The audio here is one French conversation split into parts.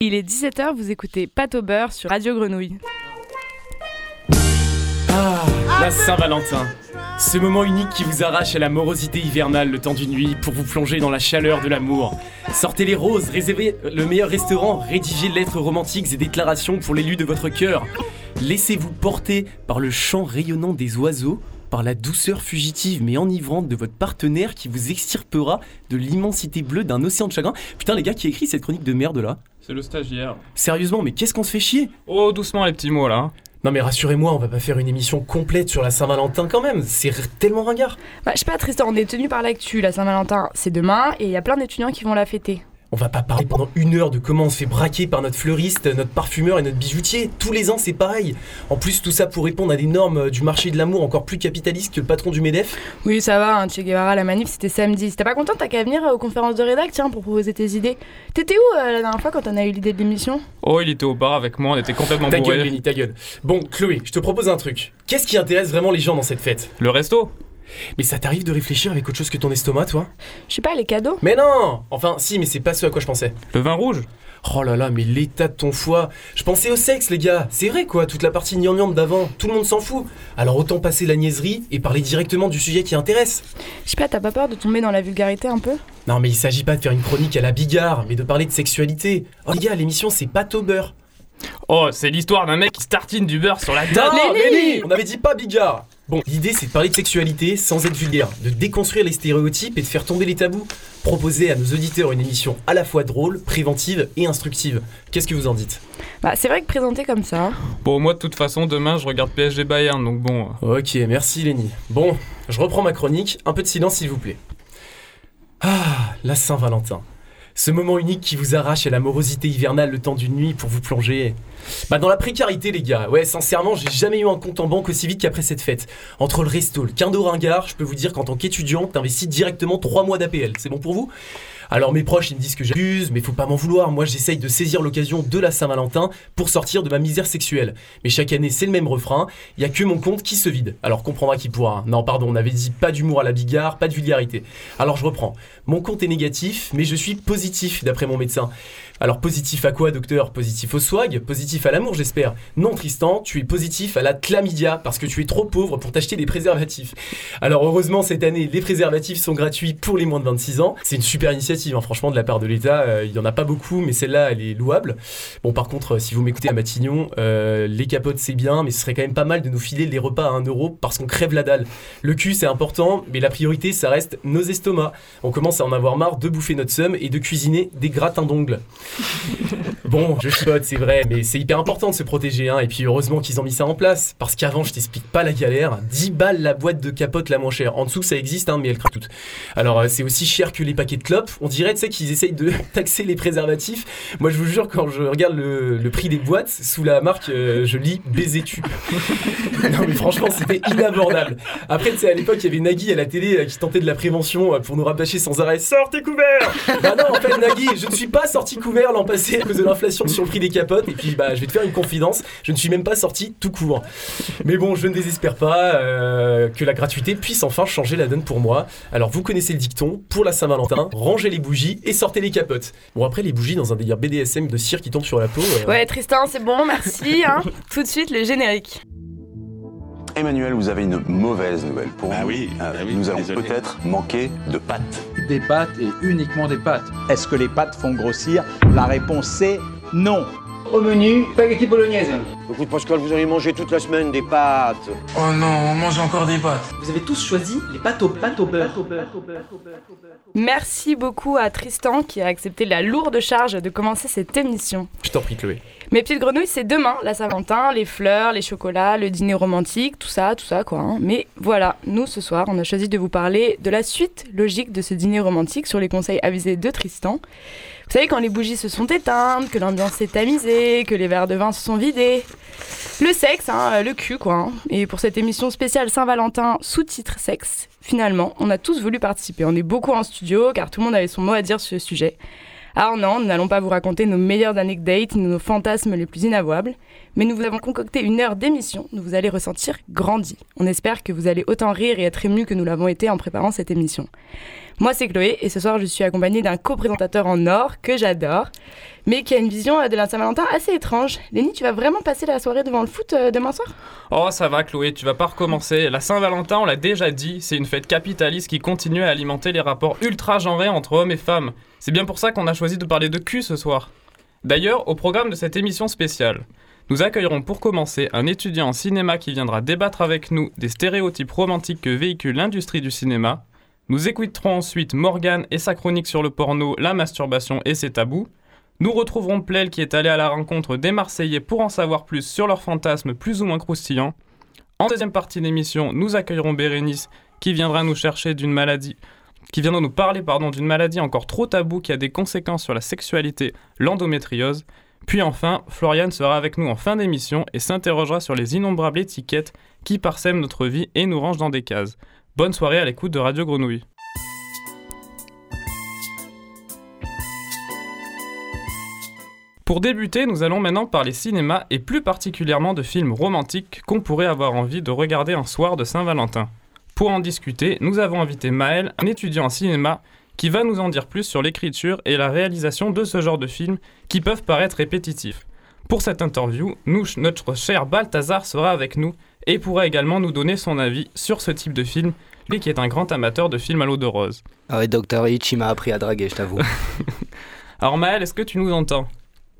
Il est 17h, vous écoutez Pâte au beurre sur Radio Grenouille. Ah, la Saint-Valentin. Ce moment unique qui vous arrache à la morosité hivernale le temps d'une nuit pour vous plonger dans la chaleur de l'amour. Sortez les roses, réservez le meilleur restaurant, rédigez lettres romantiques et déclarations pour l'élu de votre cœur. Laissez-vous porter par le chant rayonnant des oiseaux, par la douceur fugitive mais enivrante de votre partenaire qui vous extirpera de l'immensité bleue d'un océan de chagrin. Putain les gars qui écrit cette chronique de merde là? C'est le stagiaire. Sérieusement mais qu'est-ce qu'on se fait chier? Oh, doucement les petits mots là. Non mais rassurez-moi, on va pas faire une émission complète sur la Saint-Valentin quand même, c'est tellement ringard. Bah, je sais pas, Tristan, on est tenu par l'actu. La Saint-Valentin, c'est demain et il y a plein d'étudiants qui vont la fêter. On va pas parler pendant une heure de comment on se fait braquer par notre fleuriste, notre parfumeur et notre bijoutier. Tous les ans, c'est pareil. En plus, tout ça pour répondre à des normes du marché de l'amour encore plus capitalistes que le patron du MEDEF. Oui, ça va, hein, Che Guevara, la manif, c'était samedi. Si t'es pas content, t'as qu'à venir euh, aux conférences de rédac, tiens, pour proposer tes idées. T'étais où euh, la dernière fois quand on a eu l'idée de l'émission? Oh, il était au bar avec moi, on était complètement Ta gueule, bourrés. Lenny, ta gueule. Bon, Chloé, je te propose un truc. Qu'est-ce qui intéresse vraiment les gens dans cette fête? Le resto Mais ça t'arrive de réfléchir avec autre chose que ton estomac, toi? Je sais pas, les cadeaux Mais non Enfin, si, mais c'est pas ce à quoi je pensais. Le vin rouge? Oh là là, mais l'état de ton foie. Je pensais au sexe, les gars. C'est vrai, quoi, toute la partie gnangnan d'avant. Tout le monde s'en fout. Alors autant passer la niaiserie et parler directement du sujet qui intéresse. Je sais pas, t'as pas peur de tomber dans la vulgarité un peu? Non, mais il s'agit pas de faire une chronique à la bigard, mais de parler de sexualité. Oh les gars, l'émission c'est pas au beurre. Oh, c'est l'histoire d'un mec qui se tartine du beurre sur la table Non, On avait dit pas bigard Bon, l'idée c'est de parler de sexualité sans être vulgaire, de déconstruire les stéréotypes et de faire tomber les tabous. Proposer à nos auditeurs une émission à la fois drôle, préventive et instructive. Qu'est-ce que vous en dites? Bah, c'est vrai que présenté comme ça. Bon, moi de toute façon, demain je regarde PSG Bayern, donc bon. euh, Ok, merci Lenny. Bon, je reprends ma chronique, un peu de silence s'il vous plaît. Ah, la Saint-Valentin. Ce moment unique qui vous arrache à la morosité hivernale le temps d'une nuit pour vous plonger. Bah dans la précarité les gars, ouais sincèrement j'ai jamais eu un compte en banque aussi vite qu'après cette fête. Entre le resto, le quinto ringard, je peux vous dire qu'en tant qu'étudiant, t'investis directement 3 mois d'APL, c'est bon pour vous? Alors mes proches ils me disent que j'abuse, mais faut pas m'en vouloir, moi j'essaye de saisir l'occasion de la Saint-Valentin pour sortir de ma misère sexuelle. Mais chaque année c'est le même refrain, il y a que mon compte qui se vide. Alors comprendra qui pourra. Non pardon, on avait dit pas d'humour à la bigard, pas de vulgarité. Alors je reprends. Mon compte est négatif, mais je suis positif d'après mon médecin. Alors positif à quoi docteur? Positif au swag Positif à l'amour j'espère Non Tristan, tu es positif à la chlamydia parce que tu es trop pauvre pour t'acheter des préservatifs. Alors heureusement cette année les préservatifs sont gratuits pour les moins de 26 ans. C'est une super initiative hein. franchement de la part de l'État. euh, Il y en a pas beaucoup mais celle-là elle est louable. Bon par contre euh, si vous m'écoutez à Matignon, euh, les capotes c'est bien mais ce serait quand même pas mal de nous filer les repas à 1 euro parce qu'on crève la dalle. Le cul c'est important mais la priorité ça reste nos estomacs. On commence à en avoir marre de bouffer notre somme et de cuisiner des gratins d'ongles. Bon, je chipote, c'est vrai, mais c'est hyper important de se protéger, hein. Et puis heureusement qu'ils ont mis ça en place. Parce qu'avant, je t'explique pas la galère. 10 balles la boîte de capote la moins chère. En dessous, ça existe, hein, mais elle craque toutes. Alors, euh, c'est aussi cher que les paquets de clopes. On dirait, tu sais, qu'ils essayent de taxer les préservatifs. Moi, je vous jure, quand je regarde le, prix des boîtes, sous la marque, euh, je lis baiser-tu. non, mais franchement, c'était inabordable. Après, tu sais, à l'époque, il y avait Nagui à la télé euh, qui tentait de la prévention pour nous rabâcher sans arrêt. Sortez couverts Bah non, en fait, Nagui, je ne suis pas sorti couvert l'an passé à cause de l'inflation sur le prix des capotes. Et puis, bah, je vais te faire une confidence, je ne suis même pas sorti tout court. Mais bon, je ne désespère pas euh, que la gratuité puisse enfin changer la donne pour moi. Alors, vous connaissez le dicton, pour la Saint-Valentin, rangez les bougies et sortez les capotes. Bon, après, les bougies dans un délire BDSM de cire qui tombe sur la peau. euh, Ouais, Tristan, c'est bon, merci. Hein. Tout de suite, le générique. Emmanuel, vous avez une mauvaise nouvelle pour Ah nous. oui, Euh, ah oui, nous allons peut-être manquer de pâtes. Des pâtes et uniquement des pâtes. Est-ce que les pâtes font grossir La réponse c'est non. Au menu, spaghetti bolognaise. Écoute Pascal, vous avez mangé toute la semaine des pâtes. Oh non, on mange encore des pâtes. Vous avez tous choisi les pâtes au, pâtes au beurre. Merci beaucoup à Tristan qui a accepté la lourde charge de commencer cette émission. Je t'en prie, Chloé. Mes petites grenouilles, c'est demain, la Saint-Valentin, les fleurs, les chocolats, le dîner romantique, tout ça, tout ça, quoi. hein. Mais voilà, nous, ce soir, on a choisi de vous parler de la suite logique de ce dîner romantique sur les conseils avisés de Tristan. Vous savez, quand les bougies se sont éteintes, que l'ambiance s'est tamisée, que les verres de vin se sont vidés. Le sexe, hein, le cul, quoi. hein. Et pour cette émission spéciale Saint-Valentin, sous-titre sexe, finalement, on a tous voulu participer. On est beaucoup en studio, car tout le monde avait son mot à dire sur ce sujet. Alors non, nous n'allons pas vous raconter nos meilleures anecdotes, nos fantasmes les plus inavouables, mais nous vous avons concocté une heure d'émission où vous allez ressentir grandi. On espère que vous allez autant rire et être ému que nous l'avons été en préparant cette émission. Moi, c'est Chloé et ce soir, je suis accompagnée d'un co-présentateur en or que j'adore, mais qui a une vision euh, de la Saint-Valentin assez étrange. Lénie, tu vas vraiment passer la soirée devant le foot euh, demain soir? Oh, ça va, Chloé, tu vas pas recommencer. La Saint-Valentin, on l'a déjà dit, c'est une fête capitaliste qui continue à alimenter les rapports ultra genrés entre hommes et femmes. C'est bien pour ça qu'on a choisi de parler de cul ce soir. D'ailleurs, au programme de cette émission spéciale, nous accueillerons pour commencer un étudiant en cinéma qui viendra débattre avec nous des stéréotypes romantiques que véhicule l'industrie du cinéma. Nous écouterons ensuite Morgane et sa chronique sur le porno, la masturbation et ses tabous. Nous retrouverons Plel qui est allé à la rencontre des Marseillais pour en savoir plus sur leurs fantasmes plus ou moins croustillants. En deuxième partie d'émission, nous accueillerons Bérénice qui viendra nous chercher d'une maladie qui viendra nous parler d'une maladie encore trop taboue qui a des conséquences sur la sexualité, l'endométriose. Puis enfin, Floriane sera avec nous en fin d'émission et s'interrogera sur les innombrables étiquettes qui parsèment notre vie et nous rangent dans des cases. Bonne soirée à l'écoute de Radio Grenouille. Pour débuter, nous allons maintenant parler cinéma et plus particulièrement de films romantiques qu'on pourrait avoir envie de regarder un soir de Saint-Valentin. Pour en discuter, nous avons invité Maël, un étudiant en cinéma, qui va nous en dire plus sur l'écriture et la réalisation de ce genre de films qui peuvent paraître répétitifs. Pour cette interview, notre cher Balthazar sera avec nous et pourra également nous donner son avis sur ce type de film, lui qui est un grand amateur de films à l'eau de rose. Ah ouais, Dr. Hitch, il m'a appris à draguer, je t'avoue. Alors Maël, est-ce que tu nous entends?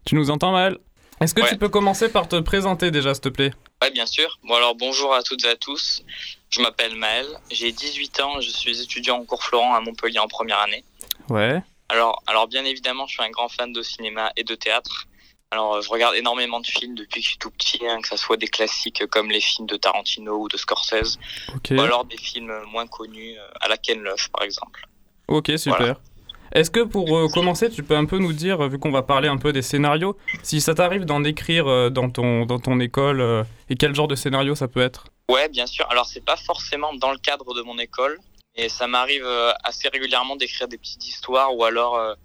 Tu nous entends Maël? Est-ce que Ouais. tu peux commencer par te présenter déjà, s'il te plaît? Ouais, bien sûr. Bon, alors bonjour à toutes et à tous. Je m'appelle Maël, j'ai 18 ans, je suis étudiant en cours Florent à Montpellier en première année. Ouais. Alors, alors bien évidemment, je suis un grand fan de cinéma et de théâtre. Alors, euh, je regarde énormément de films depuis que je suis tout petit, hein, que ce soit des classiques comme les films de Tarantino ou de Scorsese, Ok. ou alors des films moins connus, euh, à la Ken Loach par exemple. Ok, super. Voilà. Est-ce que pour euh, commencer, tu peux un peu nous dire, vu qu'on va parler un peu des scénarios, si ça t'arrive d'en écrire euh, dans, ton, dans ton école euh, et quel genre de scénario ça peut être? Ouais, bien sûr. Alors, c'est pas forcément dans le cadre de mon école, mais ça m'arrive assez régulièrement d'écrire des petites histoires ou alors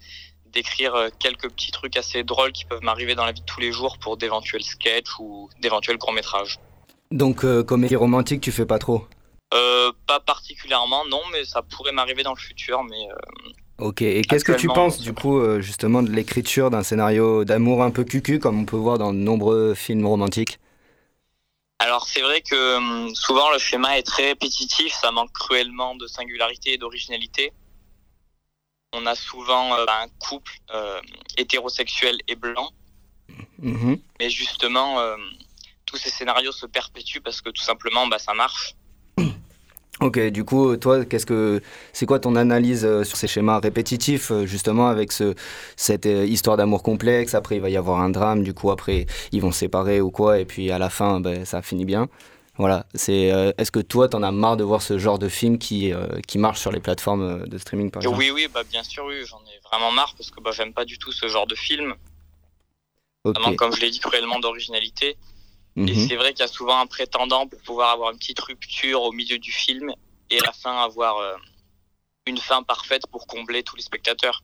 d'écrire euh, quelques petits trucs assez drôles qui peuvent m'arriver dans la vie de tous les jours pour d'éventuels sketchs ou d'éventuels courts-métrages. Donc, euh, comédie romantique, tu fais pas trop? Euh, pas particulièrement, non, mais ça pourrait m'arriver dans le futur, mais Ok, et qu'est-ce que tu penses du coup justement de l'écriture d'un scénario d'amour un peu cucu comme on peut voir dans de nombreux films romantiques? Alors c'est vrai que hum, souvent le schéma est très répétitif, ça manque cruellement de singularité et d'originalité. On a souvent euh, un couple euh, hétérosexuel et blanc, Mhm. mais justement euh, tous ces scénarios se perpétuent parce que tout simplement bah, ça marche. Ok, du coup, toi, qu'est-ce que c'est quoi ton analyse sur ces schémas répétitifs, justement, avec ce, cette histoire d'amour complexe? Après, il va y avoir un drame, du coup, après, ils vont se séparer ou quoi, et puis à la fin, ben, ça finit bien. Voilà, c'est. euh, Est-ce que toi, t'en as marre de voir ce genre de film qui, euh, qui marche sur les plateformes euh, de streaming, par exemple? Oui, oui, bah, bien sûr, oui, j'en ai vraiment marre parce que bah, j'aime pas du tout ce genre de film. Comme je l'ai dit, cruellement d'originalité. Et Mhm. c'est vrai qu'il y a souvent un prétendant pour pouvoir avoir une petite rupture au milieu du film et à la fin avoir une fin parfaite pour combler tous les spectateurs.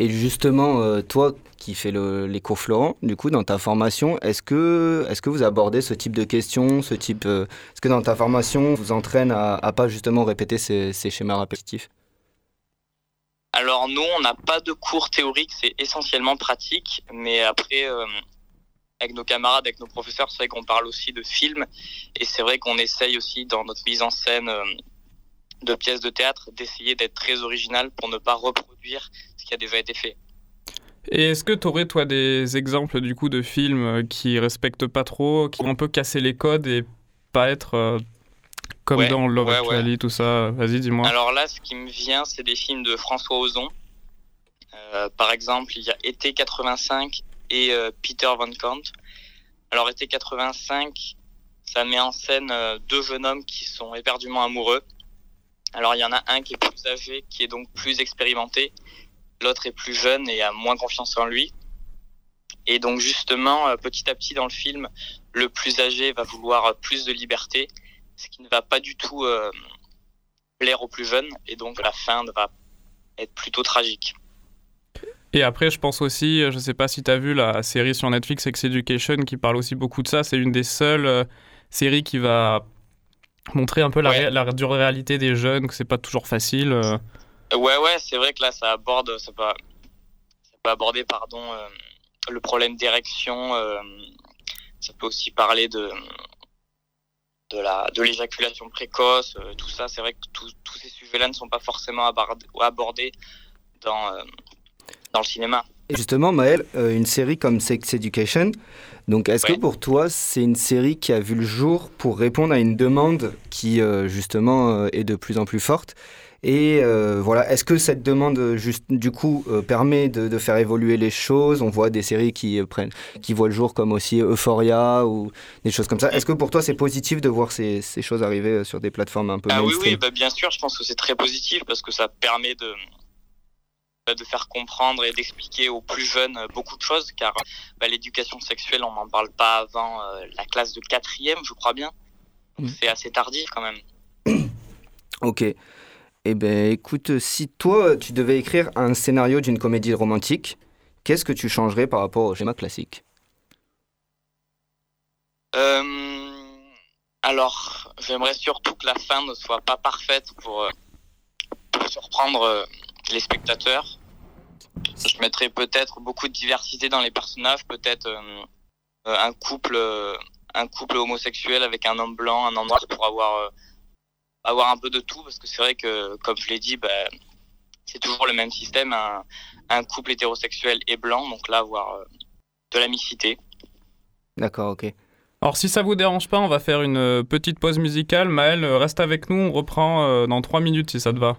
Et justement, euh, toi qui fais le- les cours Florent, du coup, dans ta formation, est-ce que, est que vous abordez ce type de questions, ce type, euh, est-ce que dans ta formation, vous entraîne à, à pas justement répéter ces, schémas répétitifs? Alors nous, on n'a pas de cours théoriques, c'est essentiellement pratique, mais après, euh, avec nos camarades, avec nos professeurs, c'est vrai qu'on parle aussi de films, et c'est vrai qu'on essaye aussi dans notre mise en scène de pièces de théâtre d'essayer d'être très original pour ne pas reproduire qui a déjà été fait. Et est-ce que tu aurais, toi, des exemples du coup de films euh, qui respectent pas trop, qui vont un peu casser les codes et pas être euh, comme Ouais, dans Love ouais, Actually, tout ça? Vas-y, dis-moi. Alors là, ce qui me vient, c'est des films de François Ozon. Euh, par exemple, il y a Été 85 et euh, Peter Van Kant. Alors Été 85, ça met en scène deux jeunes hommes qui sont éperdument amoureux. Alors il y en a un qui est plus âgé, qui est donc plus expérimenté. L'autre est plus jeune et a moins confiance en lui. Et donc justement, euh, petit à petit dans le film, le plus âgé va vouloir euh, plus de liberté, ce qui ne va pas du tout euh, plaire aux plus jeunes, et donc la fin va être plutôt tragique. Et après, je pense aussi, je sais pas si tu as vu la série sur Netflix Sex Education qui parle aussi beaucoup de ça. C'est une des seules euh, séries qui va montrer un peu la, ré- la dure réalité des jeunes, que c'est pas toujours facile. euh. Ouais, ouais, c'est vrai que là, ça aborde, ça peut, ça peut aborder, pardon, euh, le problème d'érection. euh, ça peut aussi parler de de la de l'éjaculation précoce, euh, tout ça. C'est vrai que tous tous ces sujets-là ne sont pas forcément abordés, abordés dans dans le cinéma. Et justement, Maël, une série comme Sex Education, donc est-ce Ouais. que pour toi, c'est une série qui a vu le jour pour répondre à une demande qui, justement, est de plus en plus forte Et euh, voilà, est-ce que cette demande, euh, juste, du coup, euh, permet de, de faire évoluer les choses? On voit des séries qui, euh, prennent, qui voient le jour comme aussi Euphoria ou des choses comme ça. Est-ce que pour toi, c'est positif de voir ces, ces choses arriver sur des plateformes un peu Ah oui, oui, bah, bien sûr, je pense que c'est très positif parce que ça permet de, bah, de faire comprendre et d'expliquer aux plus jeunes beaucoup de choses, car bah, l'éducation sexuelle, on n'en parle pas avant la classe de quatrième, je crois bien. Donc Mm. C'est assez tardif quand même. Ok. Eh ben, écoute, si toi, tu devais écrire un scénario d'une comédie romantique, qu'est-ce que tu changerais par rapport au schéma classique? Euh, alors, j'aimerais surtout que la fin ne soit pas parfaite pour, euh, surprendre euh, les spectateurs. Je mettrais peut-être beaucoup de diversité dans les personnages, peut-être un couple, un couple homosexuel avec un homme blanc, un homme noir pour avoir avoir un peu de tout, parce que c'est vrai que, comme je l'ai dit, bah, c'est toujours le même système, un, un couple hétérosexuel et blanc, donc là avoir euh, de la mixité. D'accord, ok. Alors si ça vous dérange pas, on va faire une euh, petite pause musicale. Maël, reste avec nous, on reprend euh, dans 3 minutes si ça te va.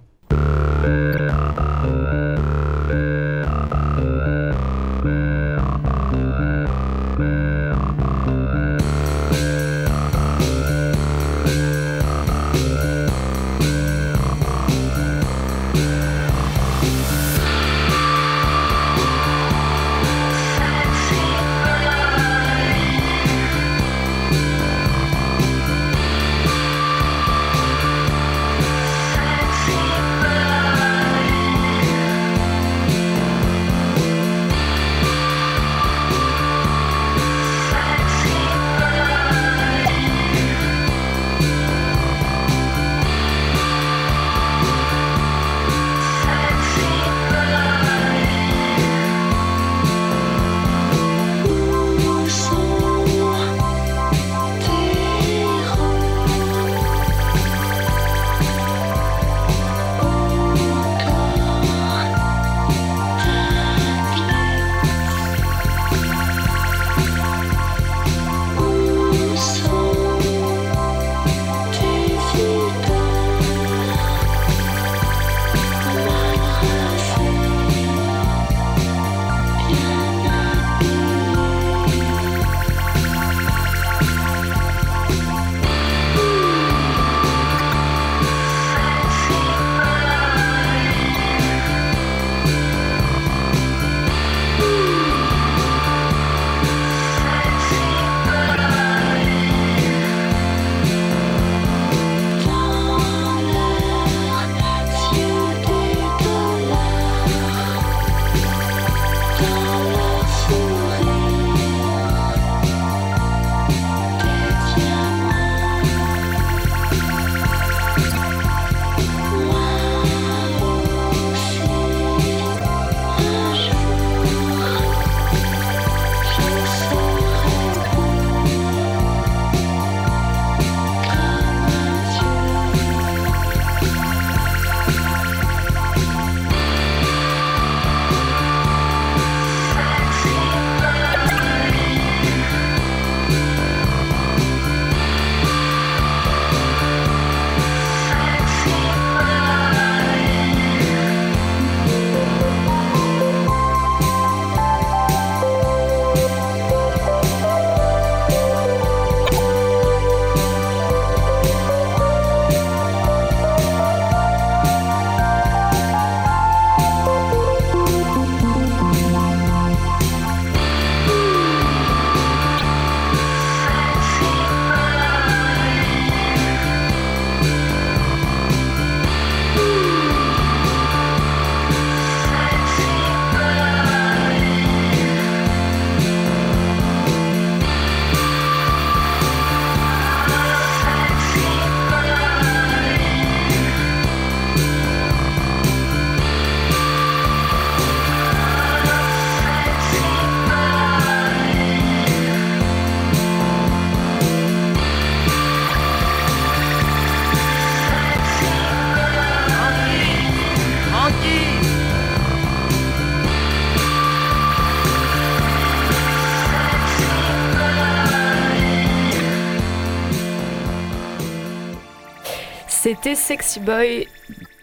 C'était Sexy Boy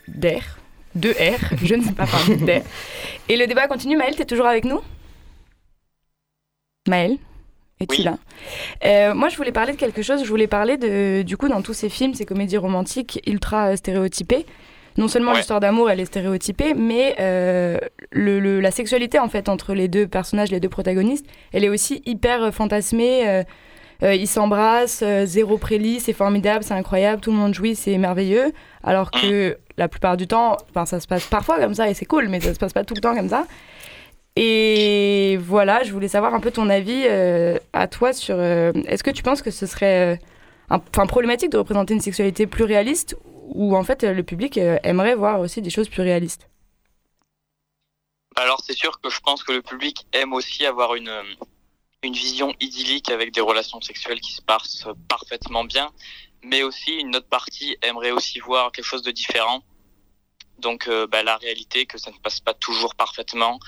d'Air. De R, je ne sais pas parler d'Air. Et le débat continue. Maëlle, t'es toujours avec nous? Maëlle es-tu Oui. là? Euh, Moi, je voulais parler de quelque chose. Je voulais parler de, du coup, dans tous ces films, ces comédies romantiques ultra euh, stéréotypées. Non seulement Ouais. l'histoire d'amour, elle est stéréotypée, mais euh, le, le- la sexualité, en fait, entre les deux personnages, les deux protagonistes, elle est aussi hyper fantasmée. euh, euh, ils s'embrassent, euh, zéro prélit, c'est formidable, c'est incroyable, tout le monde jouit, c'est merveilleux. Alors que la plupart du temps, ça se passe parfois comme ça et c'est cool, mais ça se passe pas tout le temps comme ça. Et voilà, je voulais savoir un peu ton avis euh, à toi sur. euh, Est-ce que tu penses que ce serait enfin, problématique de représenter une sexualité plus réaliste ou en fait le public aimerait voir aussi des choses plus réalistes? Alors c'est sûr que je pense que le public aime aussi avoir une, une vision idyllique avec des relations sexuelles qui se passent parfaitement bien, mais aussi une autre partie aimerait aussi voir quelque chose de différent. Donc euh, bah, la réalité que ça ne passe pas toujours parfaitement,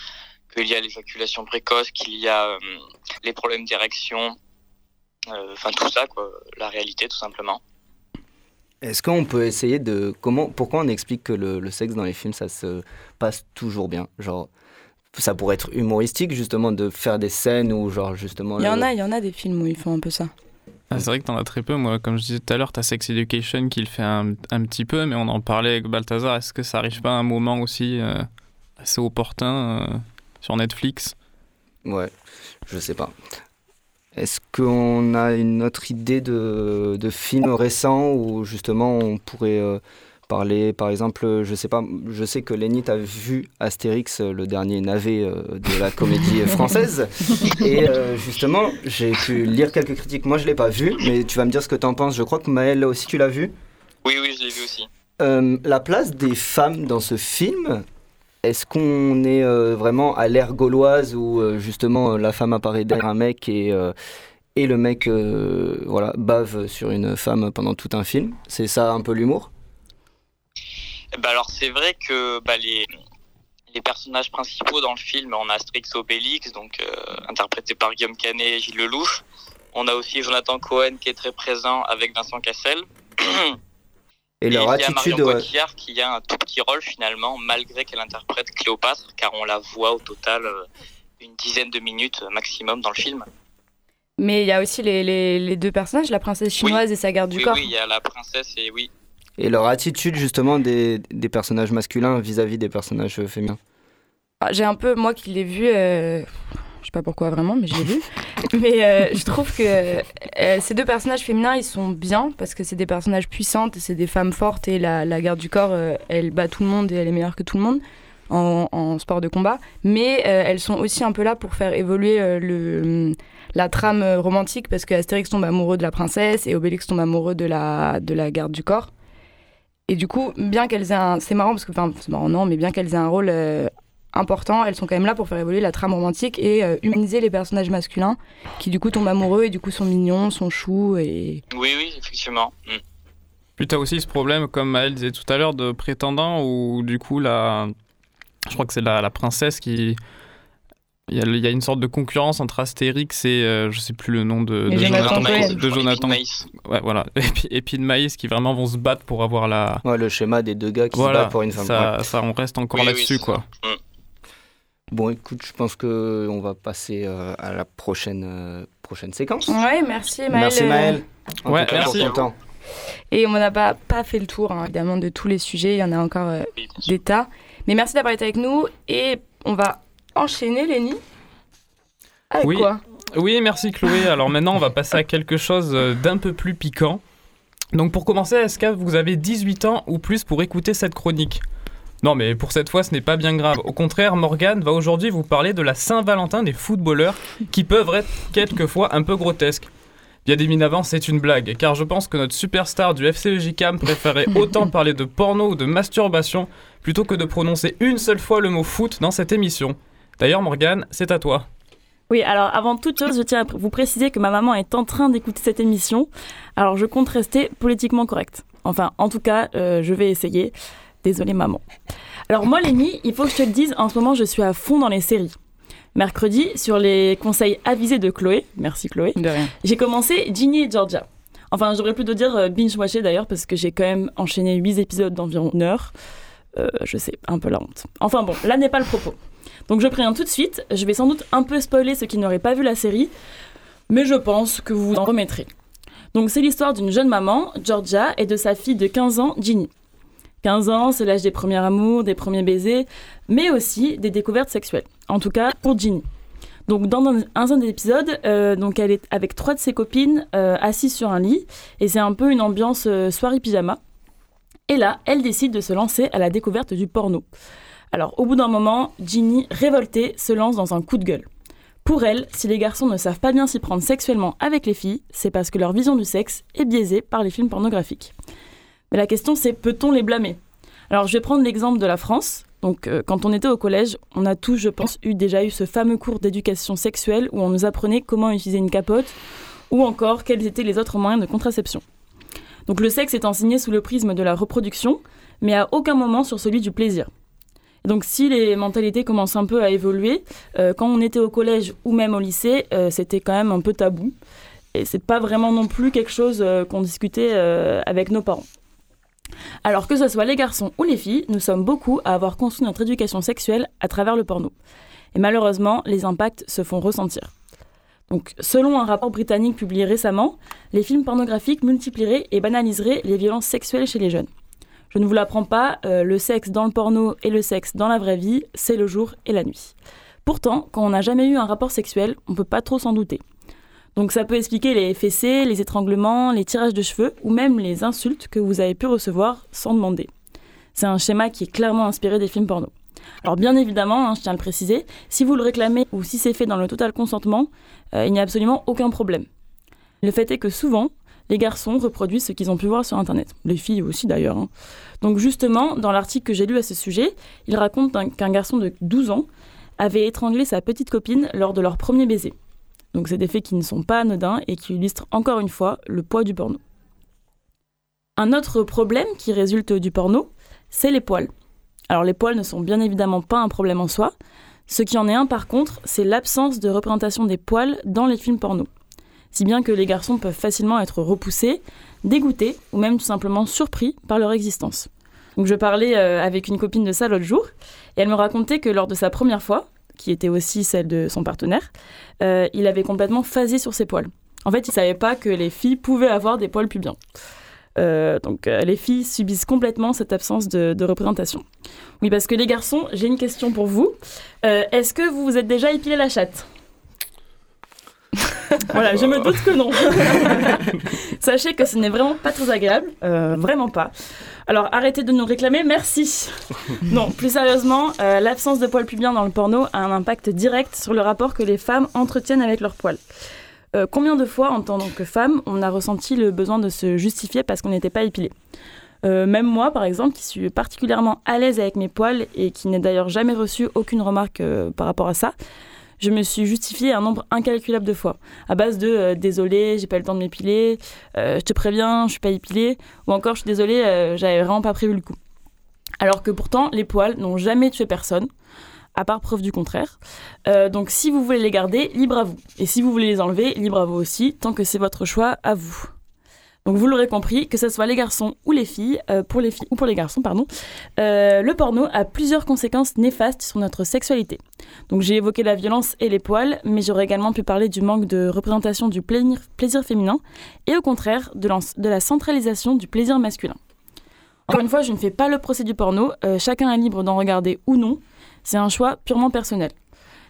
qu'il y a l'éjaculation précoce, qu'il y a euh, les problèmes d'érection, euh, enfin tout ça quoi, la réalité tout simplement. Est-ce qu'on peut essayer de comment pourquoi on explique que le, le sexe dans les films ça se passe toujours bien? Genre ça pourrait être humoristique justement de faire des scènes où genre justement Il y en le- a, il y en a des films où ils font un peu ça. Ah, c'est vrai que t'en as très peu. Moi, comme je disais tout à l'heure, t'as Sex Education qui le fait un, un petit peu, mais on en parlait avec Balthazar. Est-ce que ça arrive pas à un moment aussi euh, assez opportun euh, sur Netflix? Ouais, je sais pas. Est-ce qu'on a une autre idée de, de film récent où justement on pourrait euh, parler, par exemple, je sais pas, je sais que Lenny a vu Astérix, euh, le dernier navet euh, de la comédie française, et euh, justement j'ai pu lire quelques critiques. Moi je l'ai pas vu, mais tu vas me dire ce que tu en penses. Je crois que Maëlle aussi tu l'as vu. Oui oui je l'ai vu aussi. Euh, la place des femmes dans ce film, est-ce qu'on est euh, vraiment à l'ère gauloise où euh, justement la femme apparaît derrière un mec et, euh, et le mec euh, voilà, bave sur une femme pendant tout un film? C'est ça un peu l'humour? Bah alors c'est vrai que bah, les, les personnages principaux dans le film, on a Asterix et Obélix, donc euh, interprété par Guillaume Canet et Gilles Lelouch. On a aussi Jonathan Cohen qui est très présent avec Vincent Cassel. Et leur il y a attitude. Marion ouais. Cotillard qui a un tout petit rôle finalement, malgré qu'elle interprète Cléopâtre, car on la voit au total euh, une dizaine de minutes maximum dans le film. Mais il y a aussi les, les- les deux personnages, la princesse chinoise et sa garde du oui, corps. oui, il y a la princesse et oui. Et leur attitude justement des, des personnages masculins vis-à-vis des personnages euh, féminins. Ah, J'ai un peu, moi qui l'ai vu, euh, je sais pas pourquoi vraiment, mais j'ai vu. mais euh, je trouve que euh, ces deux personnages féminins, ils sont bien parce que c'est des personnages puissantes, c'est des femmes fortes et la, la garde du corps, elle bat tout le monde et elle est meilleure que tout le monde en, en sport de combat. Mais elles sont aussi un peu là pour faire évoluer le, la trame romantique parce que Astérix tombe amoureux de la princesse et Obélix tombe amoureux de la, de la garde du corps. Et du coup, bien qu'elles aient un... C'est marrant parce que... Enfin, c'est marrant, non, mais bien qu'elles aient un rôle euh, important, elles sont quand même là pour faire évoluer la trame romantique et euh, humaniser les personnages masculins qui du coup tombent amoureux et du coup sont mignons, sont choux et... Oui, oui, effectivement. Mm. Puis t'as aussi ce problème, comme Maëlle disait tout à l'heure, de prétendant où du coup la, je crois que c'est la, la princesse qui, il y, a, il y a une sorte de concurrence entre Astérix et euh, je sais plus le nom de, Jonathan de Jonathan. Ouais, voilà. Et puis, et puis de Maïs qui vraiment vont se battre pour avoir la. Ouais, le schéma des deux gars qui se Voilà, battent pour une femme. ça, ouais. ça, on reste encore Oui, là-dessus quoi. ça. Mm. Bon, écoute, je pense que on va passer euh, à la prochaine, euh, prochaine séquence. Ouais, merci Maëlle. Merci Maëlle. En Ouais, tout cas, pour merci. ton temps. Et on n'a pas, pas fait le tour, hein, évidemment, de tous les sujets. Il y en a encore euh, des tas. Mais merci d'avoir été avec nous. Et on va enchaîner. Avec Oui. quoi Oui, merci Chloé. Alors maintenant, on va passer à quelque chose euh, d'un peu plus piquant. Donc pour commencer, est-ce que vous avez 18 ans ou plus pour écouter cette chronique? Non, mais pour cette fois, ce n'est pas bien grave. Au contraire, Morgane va aujourd'hui vous parler de la Saint-Valentin des footballeurs qui peuvent être quelquefois un peu grotesques. Bien évidemment, c'est une blague, car je pense que notre superstar du FCEJ Cam préférait autant parler de porno ou de masturbation plutôt que de prononcer une seule fois le mot foot dans cette émission. D'ailleurs, Morgane, c'est à toi. Oui, alors avant toute chose, je tiens à vous préciser que ma maman est en train d'écouter cette émission. Alors je compte rester politiquement correcte. Enfin, en tout cas, euh, je vais essayer. Désolée maman. Alors moi, Lénie, il faut que je te le dise, en ce moment, je suis à fond dans les séries. Mercredi, sur les conseils avisés de Chloé, merci Chloé, De rien. j'ai commencé Ginny et Georgia. Enfin, j'aurais plutôt dire euh, binge-watcher d'ailleurs, parce que j'ai quand même enchaîné 8 épisodes d'environ une heure. Euh, je sais, un peu la honte. Enfin bon, là n'est pas le propos. Donc je préviens tout de suite, je vais sans doute un peu spoiler ceux qui n'auraient pas vu la série, mais je pense que vous vous en remettrez. Donc c'est l'histoire d'une jeune maman, Georgia, et de sa fille de 15 ans, Ginny. 15 ans, c'est l'âge des premiers amours, des premiers baisers, mais aussi des découvertes sexuelles. En tout cas, pour Ginny. Donc dans un, un des épisodes, euh, elle est avec trois de ses copines euh, assises sur un lit, et c'est un peu une ambiance euh, soirée pyjama. Et là, elle décide de se lancer à la découverte du porno. Alors au bout d'un moment, Ginny, révoltée, se lance dans un coup de gueule. Pour elle, si les garçons ne savent pas bien s'y prendre sexuellement avec les filles, c'est parce que leur vision du sexe est biaisée par les films pornographiques. Mais la question c'est peut-on les blâmer? Alors je vais prendre l'exemple de la France. Donc euh, quand on était au collège, on a tous, je pense, eu déjà eu ce fameux cours d'éducation sexuelle où on nous apprenait comment utiliser une capote ou encore quels étaient les autres moyens de contraception. Donc le sexe est enseigné sous le prisme de la reproduction, mais à aucun moment sur celui du plaisir. Donc si les mentalités commencent un peu à évoluer, euh, quand on était au collège ou même au lycée, euh, c'était quand même un peu tabou. Et c'est pas vraiment non plus quelque chose euh, qu'on discutait avec nos parents. Alors que ce soit les garçons ou les filles, nous sommes beaucoup à avoir construit notre éducation sexuelle à travers le porno. Et malheureusement, les impacts se font ressentir. Donc, selon un rapport britannique publié récemment, les films pornographiques multiplieraient et banaliseraient les violences sexuelles chez les jeunes. Je ne vous l'apprends pas, euh, le sexe dans le porno et le sexe dans la vraie vie, c'est le jour et la nuit. Pourtant, quand on n'a jamais eu un rapport sexuel, on peut pas trop s'en douter. Donc ça peut expliquer les fessées, les étranglements, les tirages de cheveux ou même les insultes que vous avez pu recevoir sans demander. C'est un schéma qui est clairement inspiré des films porno. Alors bien évidemment, hein, je tiens à le préciser, si vous le réclamez ou si c'est fait dans le total consentement, euh, il n'y a absolument aucun problème. Le fait est que souvent, les garçons reproduisent ce qu'ils ont pu voir sur Internet. Les filles aussi d'ailleurs. hein. Donc justement, dans l'article que j'ai lu à ce sujet, il raconte un- qu'un garçon de 12 ans avait étranglé sa petite copine lors de leur premier baiser. Donc c'est des faits qui ne sont pas anodins et qui illustrent encore une fois le poids du porno. Un autre problème qui résulte du porno, c'est les poils. Alors les poils ne sont bien évidemment pas un problème en soi. Ce qui en est un par contre, c'est l'absence de représentation des poils dans les films porno. Si bien que les garçons peuvent facilement être repoussés, dégoûtés ou même tout simplement surpris par leur existence. Donc je parlais euh, avec une copine de ça l'autre jour et elle me racontait que lors de sa première fois, qui était aussi celle de son partenaire, euh, il avait complètement phasé sur ses poils. En fait, il savait pas que les filles pouvaient avoir des poils pubiens. Euh, donc euh, les filles subissent complètement cette absence de, de représentation. Oui, parce que les garçons, j'ai une question pour vous. Est-ce que vous vous êtes déjà épilé la chatte? Voilà, je me doute que non. Sachez que ce n'est vraiment pas très agréable, euh, vraiment pas. Alors arrêtez de nous réclamer, merci. Non, plus sérieusement, euh, l'absence de poils pubiens dans le porno a un impact direct sur le rapport que les femmes entretiennent avec leurs poils. Euh, combien de fois, en tant que femme, on a ressenti le besoin de se justifier parce qu'on n'était pas épilé Euh, Même moi, par exemple, qui suis particulièrement à l'aise avec mes poils et qui n'ai d'ailleurs jamais reçu aucune remarque euh, par rapport à ça, je me suis justifiée un nombre incalculable de fois, à base de euh, désolé, j'ai pas eu le temps de m'épiler, euh, je te préviens, je suis pas épilée, ou encore je suis désolée, euh, j'avais vraiment pas prévu le coup. Alors que pourtant, les poils n'ont jamais tué personne, à part preuve du contraire. Donc si vous voulez les garder, libre à vous. Et si vous voulez les enlever, libre à vous aussi, tant que c'est votre choix à vous. Donc vous l'aurez compris, que ce soit les garçons ou les filles, euh, pour les filles ou pour les garçons, pardon, euh, le porno a plusieurs conséquences néfastes sur notre sexualité. Donc j'ai évoqué la violence et les poils, mais j'aurais également pu parler du manque de représentation du plaisir, féminin et au contraire de, la centralisation du plaisir masculin. Encore une fois, je ne fais pas le procès du porno, euh, chacun est libre d'en regarder ou non, c'est un choix purement personnel.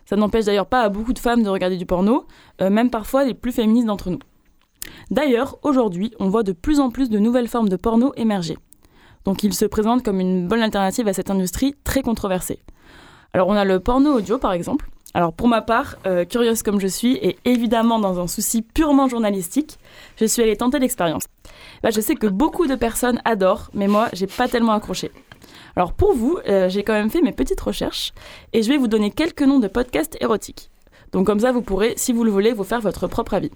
Ça n'empêche d'ailleurs pas à beaucoup de femmes de regarder du porno, même parfois les plus féministes d'entre nous. D'ailleurs, aujourd'hui, on voit de plus en plus de nouvelles formes de porno émerger. Donc il se présente comme une bonne alternative à cette industrie très controversée. Alors on a le porno audio par exemple. Alors pour ma part, euh, curieuse comme je suis et évidemment dans un souci purement journalistique, je suis allée tenter l'expérience. Bah, je sais que beaucoup de personnes adorent, mais moi j'ai pas tellement accroché. Alors pour vous, euh, j'ai quand même fait mes petites recherches et je vais vous donner quelques noms de podcasts érotiques. Donc comme ça, vous pourrez, si vous le voulez, vous faire votre propre avis.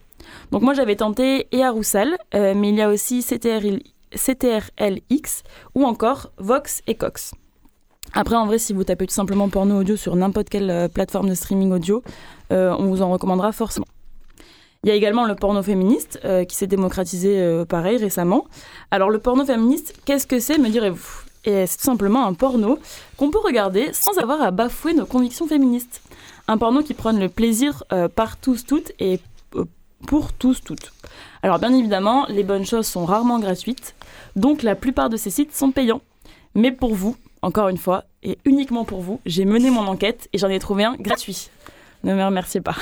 Donc moi, j'avais tenté Ea Roussel, euh, mais il y a aussi CTRL, CTRLX ou encore Vox et Cox. Après, en vrai, si vous tapez tout simplement porno audio sur n'importe quelle euh, plateforme de streaming audio, euh, on vous en recommandera forcément. Il y a également le porno féministe qui s'est démocratisé pareil récemment. Alors le porno féministe, qu'est-ce que c'est, me direz-vous? Et c'est tout simplement un porno qu'on peut regarder sans avoir à bafouer nos convictions féministes? Un porno qui prône le plaisir euh, par tous, toutes et euh, pour tous, toutes. Alors bien évidemment, les bonnes choses sont rarement gratuites, donc la plupart de ces sites sont payants. Mais pour vous, encore une fois, et uniquement pour vous, j'ai mené mon enquête et j'en ai trouvé un gratuit. Ne me remerciez pas.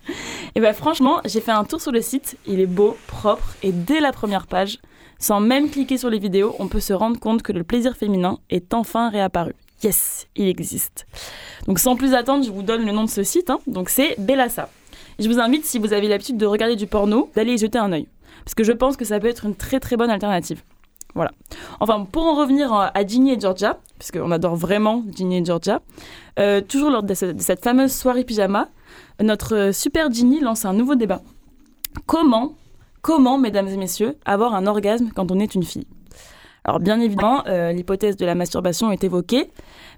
et bien franchement, j'ai fait un tour sur le site, il est beau, propre, et dès la première page, sans même cliquer sur les vidéos, on peut se rendre compte que le plaisir féminin est enfin réapparu. Yes, il existe. Donc sans plus attendre, je vous donne le nom de ce site. hein. Donc c'est Bellassa. Je vous invite, si vous avez l'habitude de regarder du porno, d'aller y jeter un œil. Parce que je pense que ça peut être une très très bonne alternative. Voilà. Enfin, pour en revenir à Ginny et Georgia, puisqu'on adore vraiment Ginny et Georgia, euh, toujours lors de, de cette fameuse soirée pyjama, notre euh, super Ginny lance un nouveau débat. Comment, comment, mesdames et messieurs, avoir un orgasme quand on est une fille? Alors, bien évidemment, euh, l'hypothèse de la masturbation est évoquée,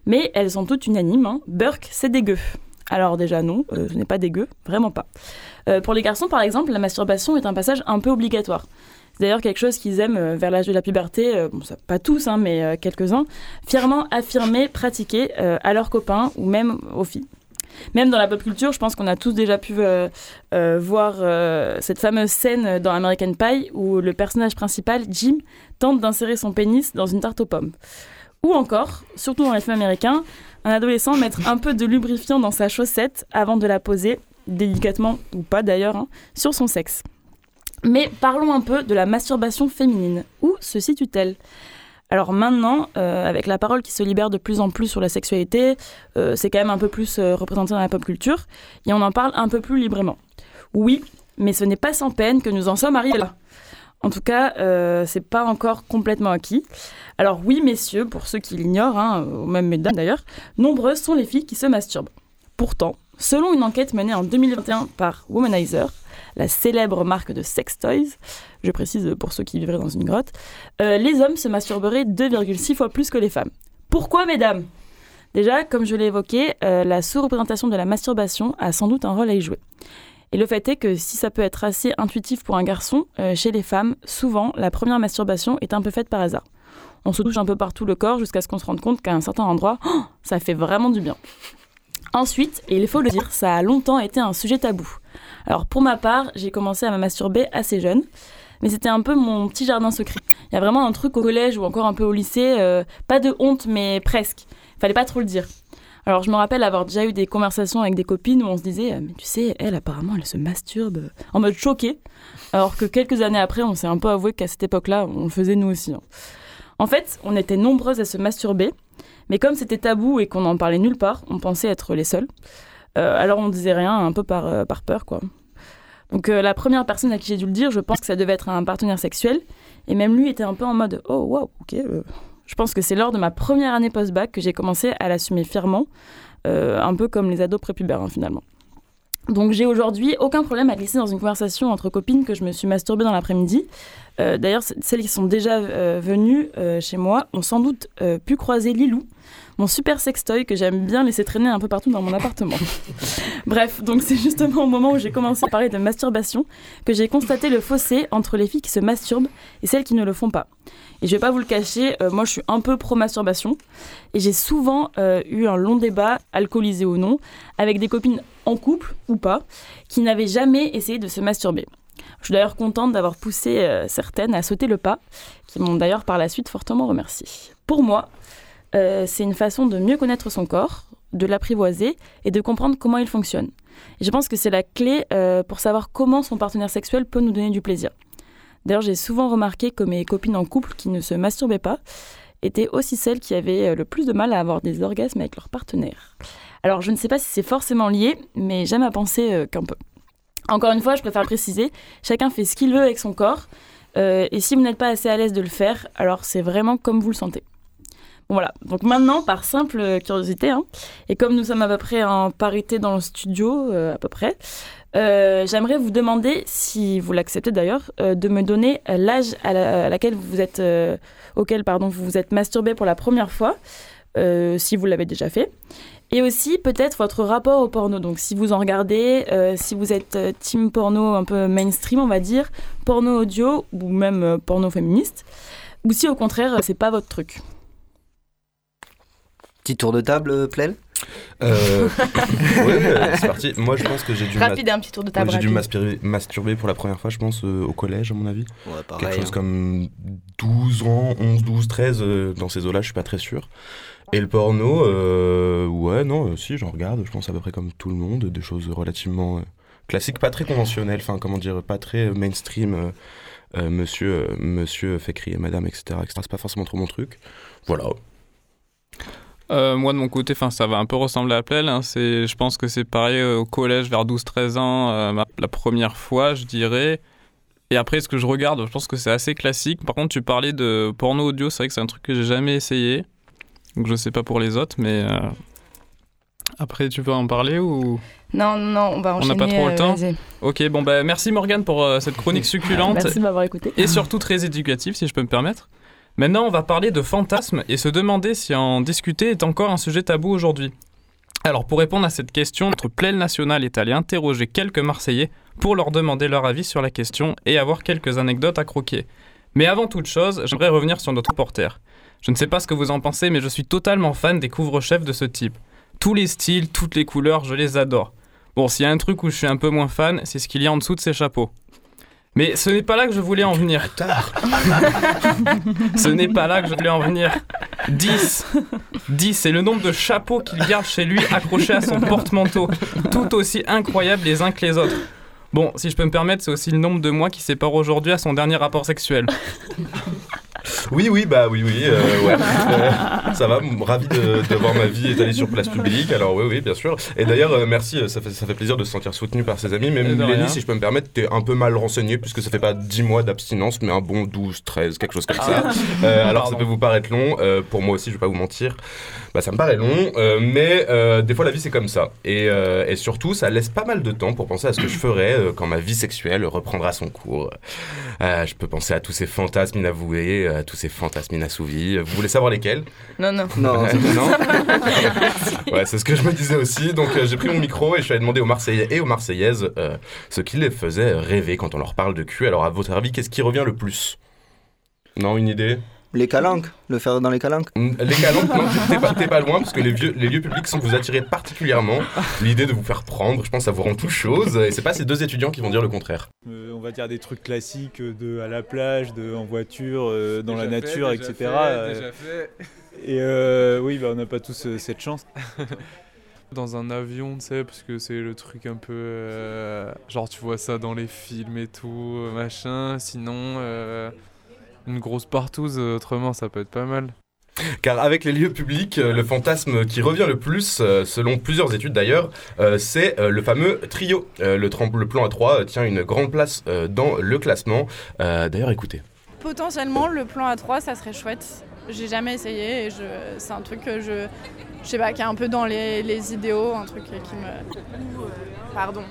mais elles sont toutes unanimes. hein. Burke, c'est dégueu. Alors déjà non, euh, ce n'est pas dégueu, vraiment pas. Euh, pour les garçons, par exemple, la masturbation est un passage un peu obligatoire. C'est d'ailleurs quelque chose qu'ils aiment vers l'âge de la puberté, pas tous, hein, mais quelques-uns, fièrement affirmer, pratiquer à leurs copains ou même aux filles. Même dans la pop culture, je pense qu'on a tous déjà pu euh, euh, voir euh, cette fameuse scène dans American Pie où le personnage principal, Jim, tente d'insérer son pénis dans une tarte aux pommes. Ou encore, surtout dans les films américains, un adolescent mettre un peu de lubrifiant dans sa chaussette avant de la poser, délicatement ou pas d'ailleurs, hein, sur son sexe. Mais parlons un peu de la masturbation féminine. Où se situe-t-elle? Alors maintenant, euh, avec la parole qui se libère de plus en plus sur la sexualité, euh, c'est quand même un peu plus euh, représenté dans la pop culture, et on en parle un peu plus librement. Oui, mais ce n'est pas sans peine que nous en sommes arrivés là. En tout cas, c'est pas encore complètement acquis. Alors oui, messieurs, pour ceux qui l'ignorent, hein, ou même mesdames d'ailleurs, nombreuses sont les filles qui se masturbent. Pourtant, selon une enquête menée en 2021 par Womanizer, la célèbre marque de sex toys, je précise pour ceux qui vivraient dans une grotte, euh, les hommes se masturberaient 2,6 fois plus que les femmes. Pourquoi, mesdames? Déjà, comme je l'ai évoqué, euh, la sous-représentation de la masturbation a sans doute un rôle à y jouer. Et le fait est que si ça peut être assez intuitif pour un garçon, euh, chez les femmes, souvent, la première masturbation est un peu faite par hasard. On se touche un peu partout le corps jusqu'à ce qu'on se rende compte qu'à un certain endroit, ça fait vraiment du bien. Ensuite, et il faut le dire, ça a longtemps été un sujet tabou. Alors pour ma part, j'ai commencé à me masturber assez jeune, mais c'était un peu mon petit jardin secret. Il y a vraiment un truc au collège ou encore un peu au lycée, euh, pas de honte, mais presque. Fallait pas trop le dire. Alors je me rappelle avoir déjà eu des conversations avec des copines où on se disait, euh, mais tu sais, elle apparemment elle se masturbe euh, en mode choqué, alors que quelques années après, on s'est un peu avoué qu'à cette époque-là, on le faisait nous aussi. hein. En fait, on était nombreuses à se masturber, mais comme c'était tabou et qu'on n'en parlait nulle part, on pensait être les seuls. Euh, alors on disait rien, un peu par, euh, par peur, quoi. Donc euh, la première personne à qui j'ai dû le dire, je pense que ça devait être un partenaire sexuel, et même lui était un peu en mode oh wow, ok. Je pense que c'est lors de ma première année post-bac que j'ai commencé à l'assumer fièrement, un peu comme les ados prépubères hein, finalement. Donc j'ai aujourd'hui aucun problème à glisser dans une conversation entre copines que je me suis masturbée dans l'après-midi. D'ailleurs, celles qui sont déjà venues chez moi ont sans doute pu croiser Lilou, mon super sextoy que j'aime bien laisser traîner un peu partout dans mon appartement. Bref, donc c'est justement au moment où j'ai commencé à parler de masturbation que j'ai constaté le fossé entre les filles qui se masturbent et celles qui ne le font pas. Et je vais pas vous le cacher, euh, moi je suis un peu pro-masturbation et j'ai souvent euh, eu un long débat, alcoolisé ou non, avec des copines en couple ou pas, qui n'avaient jamais essayé de se masturber. Je suis d'ailleurs contente d'avoir poussé euh, certaines à sauter le pas, qui m'ont d'ailleurs par la suite fortement remercié. Pour moi, euh, c'est une façon de mieux connaître son corps, de l'apprivoiser et de comprendre comment il fonctionne. Je pense que c'est la clé euh, pour savoir comment son partenaire sexuel peut nous donner du plaisir. D'ailleurs, j'ai souvent remarqué que mes copines en couple qui ne se masturbaient pas étaient aussi celles qui avaient euh, le plus de mal à avoir des orgasmes avec leur partenaire. Alors, je ne sais pas si c'est forcément lié, mais j'aime à penser qu'un peu. Encore une fois, je préfère préciser, chacun fait ce qu'il veut avec son corps, et si vous n'êtes pas assez à l'aise de le faire, alors c'est vraiment comme vous le sentez. Voilà, donc maintenant, par simple curiosité, hein, et comme nous sommes à peu près en parité dans le studio, euh, à peu près, euh, j'aimerais vous demander, si vous l'acceptez d'ailleurs, euh, de me donner l'âge à, vous êtes, auquel pardon, vous vous êtes masturbé pour la première fois, si vous l'avez déjà fait, Et aussi peut-être votre rapport au porno. Donc si vous en regardez, si vous êtes team porno un peu mainstream, on va dire, porno audio ou même porno féministe, ou si au contraire c'est pas votre truc. Petit tour de table, euh, Plel Euh, ouais, euh, c'est parti. Moi, je pense que j'ai dû, Rapide, un petit tour de table. j'ai dû masturber pour la première fois, je pense, euh, au collège, à mon avis. Ouais, pareil. Quelque chose hein. comme 12 ans, 11, 12, 13, euh, dans ces eaux-là, je suis pas très sûr. Et le porno, euh, ouais, non, euh, si, j'en regarde, je pense à peu près comme tout le monde, des choses relativement euh, classiques, pas très conventionnelles, enfin, comment dire, pas très mainstream. euh, euh, monsieur, euh, monsieur fait crier madame, etc. etc. C'est pas forcément trop mon truc. Voilà. Euh, moi de mon côté, enfin ça va un peu ressembler à Plel. hein, c'est, je pense que c'est pareil euh, au collège vers 12-13 ans, euh, la première fois, je dirais. Et après, ce que je regarde, je pense que c'est assez classique. Par contre, tu parlais de porno audio, c'est vrai que c'est un truc que j'ai jamais essayé. Donc je sais pas pour les autres, mais euh, après tu veux en parler ou? Non, non, on va On enchaîner. n'a pas trop le temps? Ok, bon bah merci Morgane pour cette chronique succulente Merci de m'avoir écouté. et surtout très éducative, si je peux me permettre. Maintenant, on va parler de fantasmes et se demander si en discuter est encore un sujet tabou aujourd'hui. Alors, pour répondre à cette question, notre plaile nationale est allé interroger quelques Marseillais pour leur demander leur avis sur la question et avoir quelques anecdotes à croquer. Mais avant toute chose, j'aimerais revenir sur notre reporter. Je ne sais pas ce que vous en pensez, mais je suis totalement fan des couvre-chefs de ce type. Tous les styles, toutes les couleurs, je les adore. Bon, s'il y a un truc où je suis un peu moins fan, c'est ce qu'il y a en dessous de ces chapeaux. Mais ce n'est pas là que je voulais en venir. Ce n'est pas là que je voulais en venir. 10. 10, c'est le nombre de chapeaux qu'il garde chez lui accrochés à son porte-manteau. Tout aussi incroyables les uns que les autres. Bon, si je peux me permettre, c'est aussi le nombre de mois qui sépare aujourd'hui à son dernier rapport sexuel. Oui, oui, bah oui, oui, euh, ouais. Euh, ça va, ravi de, de voir ma vie étalée sur place publique. Alors oui, oui, bien sûr. Et d'ailleurs, euh, merci, ça fait, ça fait plaisir de se sentir soutenu par ses amis. Même. Lenny, si je peux me permettre, t'es un peu mal renseigné puisque ça fait pas 10 mois d'abstinence, mais un bon 12, 13, quelque chose comme ça. Euh, alors ça peut vous paraître long, euh, pour moi aussi, je vais pas vous mentir. Bah ça me paraît long, euh, mais euh, des fois la vie c'est comme ça. Et, euh, et surtout, ça laisse pas mal de temps pour penser à ce que je ferais euh, quand ma vie sexuelle reprendra son cours. Euh, je peux penser à tous ces fantasmes inavoués, à tous ces fantasmes inassouvis. Vous voulez savoir lesquels? Non, non. Non, Ouais, non Ouais, c'est ce que je me disais aussi. Donc euh, j'ai pris mon micro et je suis allé demander aux Marseillais et aux Marseillaises euh, ce qui les faisait rêver quand on leur parle de cul. Alors à votre avis, qu'est-ce qui revient le plus? Non, une idée? Les calanques, le faire dans les calanques. Mm, Les calanques, non, t'es pas, loin parce que les, vieux, les lieux publics semblent vous attirer particulièrement. L'idée de vous faire prendre, je pense, ça vous rend tout chose. Et c'est pas ces deux étudiants qui vont dire le contraire. Euh, on va dire des trucs classiques euh, de à la plage, de en voiture, euh, dans la nature, etc. euh, Et euh, oui, bah, on n'a pas tous euh, cette chance. Dans un avion, tu sais, parce que c'est le truc un peu. euh, genre, tu vois ça dans les films et tout, machin. Sinon, euh, une grosse partouze, euh, autrement, ça peut être pas mal. Car avec les lieux publics, euh, le fantasme qui revient le plus, euh, selon plusieurs études d'ailleurs, c'est le fameux trio. Le, le plan A3 euh, tient une grande place dans le classement. D'ailleurs, écoutez. Potentiellement, le plan A3, ça serait chouette. J'ai jamais essayé et c'est un truc que je... je sais pas, qui est un peu dans les, les idéaux, un truc qui me. Pardon,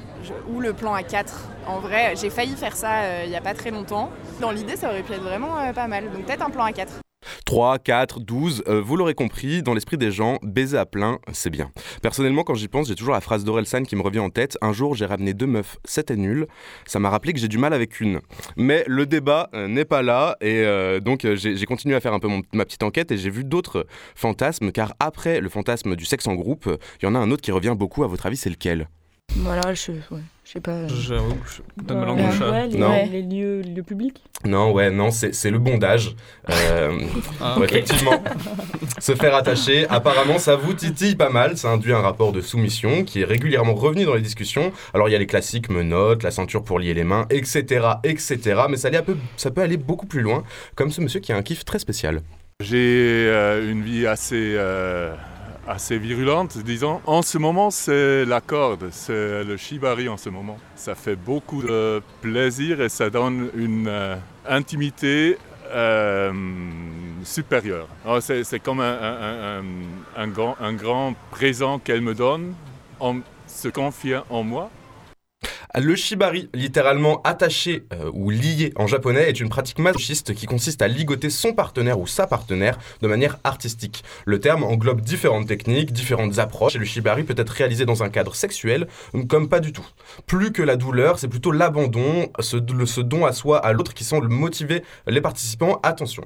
ou le plan A4. En vrai, j'ai failli faire ça euh, il y a pas très longtemps. Dans l'idée, ça aurait pu être vraiment euh, pas mal. Donc peut-être un plan A4. 3, 4, 12, euh, vous l'aurez compris, dans l'esprit des gens, baiser à plein, c'est bien. Personnellement, quand j'y pense, j'ai toujours la phrase d'Orelsan qui me revient en tête. Un jour, j'ai ramené deux meufs, c'était nul. Ça m'a rappelé que j'ai du mal avec une. Mais le débat euh, n'est pas là, et euh, donc euh, j'ai continué à faire un peu ma petite enquête, et j'ai vu d'autres fantasmes, car après le fantasme du sexe en groupe, il y en a un autre qui revient beaucoup, à votre avis, c'est lequel? Voilà, je, je sais pas. J'avoue, je donne ma langue au chat. ouais, les, Non. les lieux, les lieux publics. Non, ouais, non, c'est c'est le bondage. Euh, Ah. Effectivement. Se faire attacher, apparemment, ça vous titille pas mal. Ça induit un rapport de soumission qui est régulièrement revenu dans les discussions. Alors, il y a les classiques menottes, la ceinture pour lier les mains, etc., etc. Mais ça, allait un peu, ça peut aller beaucoup plus loin, comme ce monsieur qui a un kiff très spécial. J'ai euh, une vie assez, euh, assez virulente, disons. En ce moment, c'est la corde, c'est le shibari en ce moment. Ça fait beaucoup de plaisir et ça donne une euh, intimité euh, supérieure. Alors, C'est comme un grand, un grand présent qu'elle me donne en se confiant en moi. Le shibari, littéralement attaché euh, ou lié en japonais, est une pratique masochiste qui consiste à ligoter son partenaire ou sa partenaire de manière artistique. Le terme englobe différentes techniques, différentes approches, et le shibari peut être réalisé dans un cadre sexuel comme pas du tout. Plus que la douleur, c'est plutôt l'abandon, ce, ce don à soi, à l'autre qui semble motiver les participants. Attention,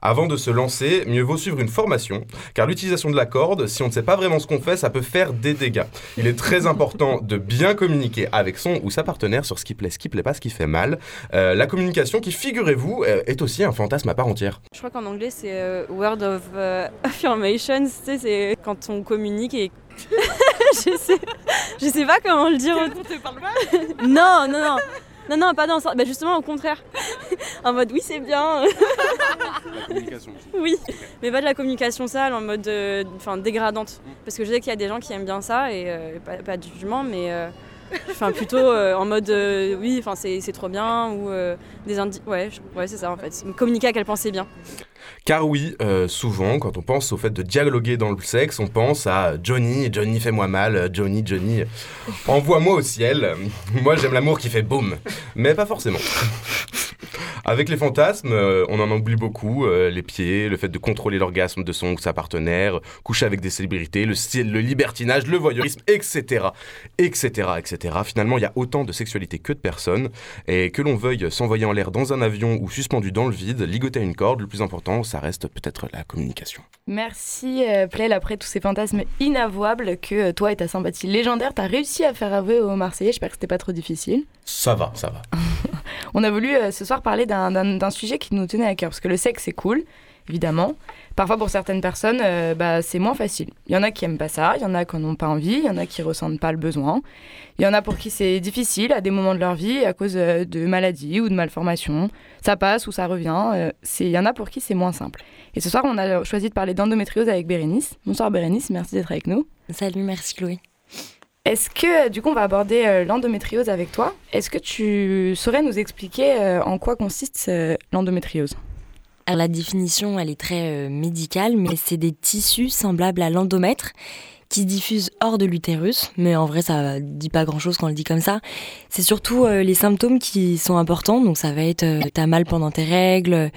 avant de se lancer, mieux vaut suivre une formation, car l'utilisation de la corde, si on ne sait pas vraiment ce qu'on fait, ça peut faire des dégâts. Il est très important de bien communiquer avec son ou sa partenaire sur ce qui plaît, ce qui plaît pas, ce qui fait mal. Euh, la communication qui, figurez-vous, euh, est aussi un fantasme à part entière. Je crois qu'en anglais c'est euh, word of affirmation, tu sais, c'est quand on communique et je sais, je sais pas comment le dire. te parle mal Non, non, non. Non, non, pas dans ça. Bah justement, au contraire. en mode, oui, c'est bien. La communication aussi. oui, mais pas de la communication sale, en mode enfin dégradante. Parce que je sais qu'il y a des gens qui aiment bien ça, et euh, pas, pas, de jugement, mais euh, enfin plutôt euh, en mode, oui, enfin c'est trop bien, ou des indices. Ouais, ouais c'est ça en fait. Communiquer à quel point c'est bien. Car oui, euh, souvent, quand on pense au fait de dialoguer dans le sexe, on pense à Johnny, Johnny fais-moi mal, Johnny, Johnny, envoie-moi au ciel. Moi j'aime l'amour qui fait boum. Mais pas forcément. Avec les fantasmes, euh, on en oublie beaucoup. euh, les pieds, le fait de contrôler l'orgasme de son ou sa partenaire, coucher avec des célébrités, le style, le libertinage, le voyeurisme, etc. etc. etc. Finalement, il y a autant de sexualité que de personnes. Et que l'on veuille s'envoyer en l'air dans un avion ou suspendu dans le vide, ligoter à une corde, le plus important, ça reste peut-être la communication. Merci euh, après tous ces fantasmes inavouables que euh, toi et ta sympathie légendaire, t'as réussi à faire avouer aux Marseillais, j'espère que c'était pas trop difficile. Ça va, ça va. On a voulu euh, ce soir parler d'un- sujet qui nous tenait à cœur, parce que le sexe c'est cool, évidemment. Parfois pour certaines personnes, euh, bah, c'est moins facile. Il y en a qui aiment pas ça, il y en a qui n'en ont pas envie, il y en a qui ressentent pas le besoin. Il y en a pour qui c'est difficile à des moments de leur vie à cause euh, de maladies ou de malformations. Ça passe ou ça revient. Il y en a pour qui c'est moins simple. Et ce soir, on a choisi de parler d'endométriose avec Bérénice. Bonsoir Bérénice, merci d'être avec nous. Salut, merci Chloé. Est-ce que, du coup, on va aborder euh, l'endométriose avec toi. Est-ce que tu saurais nous expliquer euh, en quoi consiste euh, l'endométriose? Alors la définition, elle est très euh, médicale, mais c'est des tissus semblables à l'endomètre qui diffusent hors de l'utérus, mais en vrai ça dit pas grand chose quand on le dit comme ça. C'est surtout euh, les symptômes qui sont importants, donc ça va être euh, t'as mal pendant tes règles,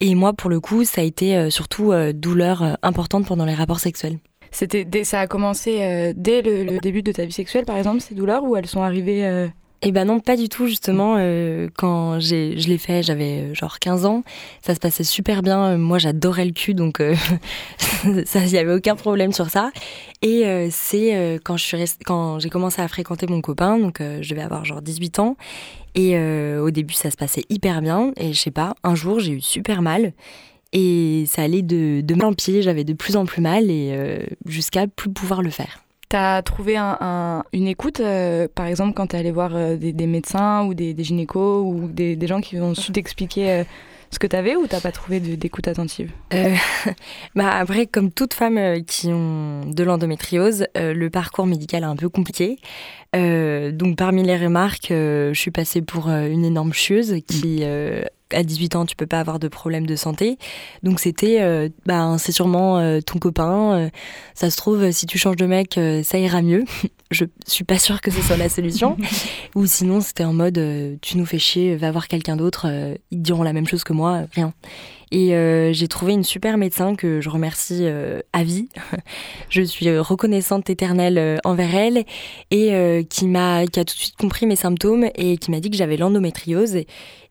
et moi pour le coup ça a été euh, surtout euh, douleur euh, importante pendant les rapports sexuels. C'était Ça a commencé euh, dès le, début de ta vie sexuelle, par exemple, ces douleurs, ou elles sont arrivées euh, Eh ben non, pas du tout justement. euh, quand j'ai, je l'ai fait, j'avais genre 15 ans. Ça se passait super bien. Moi, j'adorais le cul, donc il y avait aucun problème sur ça. Et c'est quand je suis rest- quand j'ai commencé à fréquenter mon copain, donc je devais avoir genre 18 ans. Et au début, ça se passait hyper bien. Et je sais pas, un jour, j'ai eu super mal. Et ça allait de, de mal en pied, j'avais de plus en plus mal et euh, jusqu'à plus pouvoir le faire. T'as trouvé un- un- une écoute, euh, par exemple, quand t'es allé voir euh, des, des médecins ou des, des gynécos ou des, des gens qui ont su t'expliquer euh, ce que t'avais ou t'as pas trouvé d'écoute attentive? Bah après, comme toute femme qui ont de l'endométriose, le parcours médical est un peu compliqué. Donc parmi les remarques, je suis passée pour une énorme chieuse qui, à 18 ans, tu peux pas avoir de problème de santé. Donc c'était, euh, bah, c'est sûrement euh, ton copain. euh, ça se trouve, si tu changes de mec, euh, ça ira mieux. je suis pas sûre que ce soit la solution. Ou sinon, c'était en mode, tu nous fais chier, va voir quelqu'un d'autre. ils te diront la même chose que moi, rien. Et j'ai trouvé une super médecin que je remercie à vie. je suis reconnaissante éternelle envers elle et qui m'a qui a tout de suite compris mes symptômes et qui m'a dit que j'avais l'endométriose et,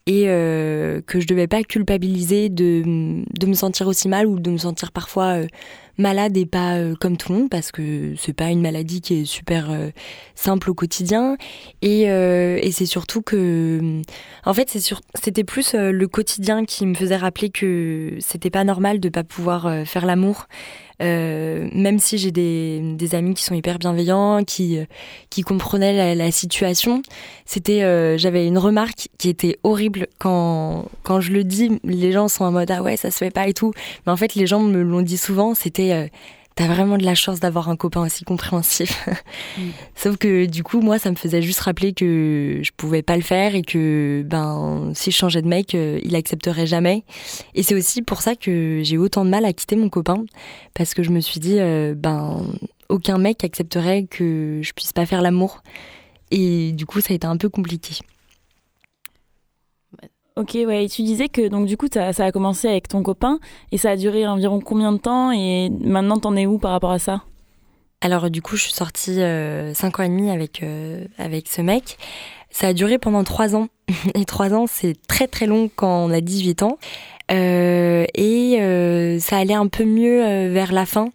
et, euh, que je devais pas culpabiliser de, de me sentir aussi mal ou de me sentir parfois euh, malade et pas euh, comme tout le monde parce que c'est pas une maladie qui est super euh, simple au quotidien. Et, euh, et c'est surtout que en fait c'est sur- c'était plus le quotidien qui me faisait rappeler que c'était pas normal de pas pouvoir faire l'amour même si j'ai des, des amis qui sont hyper bienveillants, qui, qui comprenaient la, situation, c'était, j'avais une remarque qui était horrible quand, quand je le dis, les gens sont en mode ah ouais ça se fait pas et tout, mais en fait les gens me l'ont dit souvent, c'était euh, T'as vraiment de la chance d'avoir un copain aussi compréhensif. Sauf que du coup, moi, ça me faisait juste rappeler que je pouvais pas le faire et que ben si je changeais de mec, euh, il accepterait jamais. Et c'est aussi pour ça que j'ai eu autant de mal à quitter mon copain parce que je me suis dit euh, ben aucun mec accepterait que je puisse pas faire l'amour. Et du coup, ça a été un peu compliqué. Ok, ouais, et tu disais que donc du coup ça, a commencé avec ton copain et ça a duré environ combien de temps et maintenant t'en es où par rapport à ça? Alors du coup je suis sortie 5 euh, ans et demi avec, euh, avec ce mec. Ça a duré pendant 3 ans. Et 3 ans c'est très très long quand on a 18 ans. Euh, et ça allait un peu mieux vers la fin.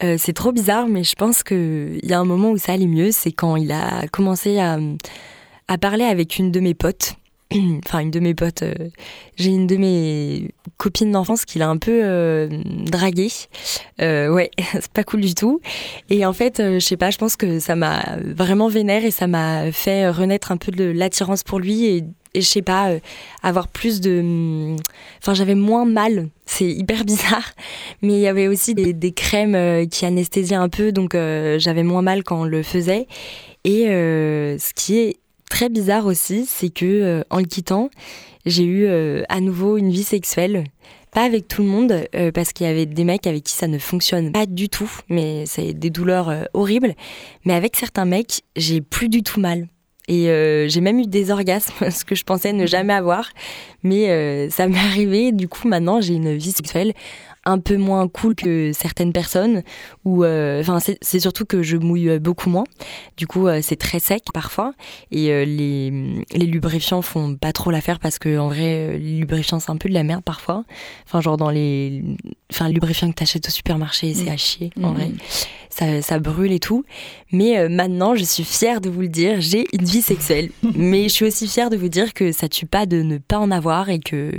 c'est trop bizarre mais je pense qu'il y a un moment où ça allait mieux, c'est quand il a commencé à, à parler avec une de mes potes enfin une de mes potes, euh, j'ai une de mes copines d'enfance qui l'a un peu euh, draguée. Euh, ouais, c'est pas cool du tout. Et en fait, je sais pas, je pense que ça m'a vraiment vénère et ça m'a fait renaître un peu de l'attirance pour lui et, et je sais pas, avoir plus de. Enfin, j'avais moins mal. C'est hyper bizarre, mais il y avait aussi des, des crèmes qui anesthésiaient un peu, donc j'avais moins mal quand on le faisait. Et ce qui est très bizarre aussi, c'est que euh, en le quittant, j'ai eu euh, à nouveau une vie sexuelle. Pas avec tout le monde, euh, parce qu'il y avait des mecs avec qui ça ne fonctionne pas du tout, mais c'est des douleurs horribles. Mais avec certains mecs, j'ai plus du tout mal. Et j'ai même eu des orgasmes, ce que je pensais ne jamais avoir. Mais ça m'est arrivé, du coup maintenant j'ai une vie sexuelle un peu moins cool que certaines personnes. Ou euh, enfin, c'est surtout que je mouille euh, beaucoup moins. Du coup, euh, c'est très sec parfois. Et les, les lubrifiants font pas trop l'affaire parce que en vrai, les lubrifiants c'est un peu de la merde parfois. Enfin, genre dans les, enfin, lubrifiants que t'achètes au supermarché, c'est mm. à chier en vrai. Mm. Ça, ça, brûle et tout. Mais maintenant, je suis fière de vous le dire, j'ai une vie sexuelle. Mais je suis aussi fière de vous dire que ça tue pas de ne pas en avoir et que,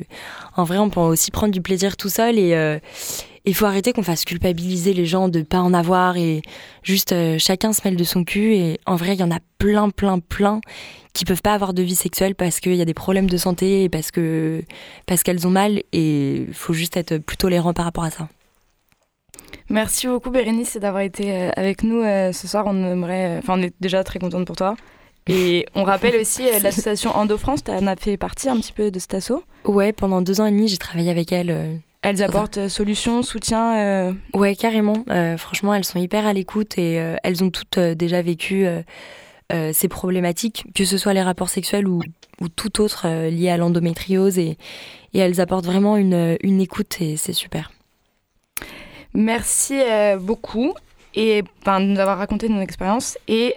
en vrai, on peut aussi prendre du plaisir tout seul et il faut arrêter qu'on fasse culpabiliser les gens de pas en avoir et juste euh, chacun se mêle de son cul. Et en vrai, il y en a plein, plein, plein qui peuvent pas avoir de vie sexuelle parce qu'il y a des problèmes de santé et parce que parce qu'elles ont mal. Et il faut juste être plus tolérant par rapport à ça. Merci beaucoup Bérénice d'avoir été euh, avec nous euh, ce soir. On aimerait, enfin on est déjà très contente pour toi. Et on rappelle aussi l'association Endo France, tu en as fait partie un petit peu de cet asso Ouais, pendant deux ans et demi, j'ai travaillé avec elle elles apportent euh, solutions, soutien euh Ouais, carrément. Euh, franchement, elles sont hyper à l'écoute et elles ont toutes déjà vécu ces problématiques, que ce soit les rapports sexuels ou, ou tout autre lié à l'endométriose. Et, et, elles apportent vraiment une, une écoute et c'est super. Merci beaucoup. Et ben, de nous avoir raconté nos expériences. Et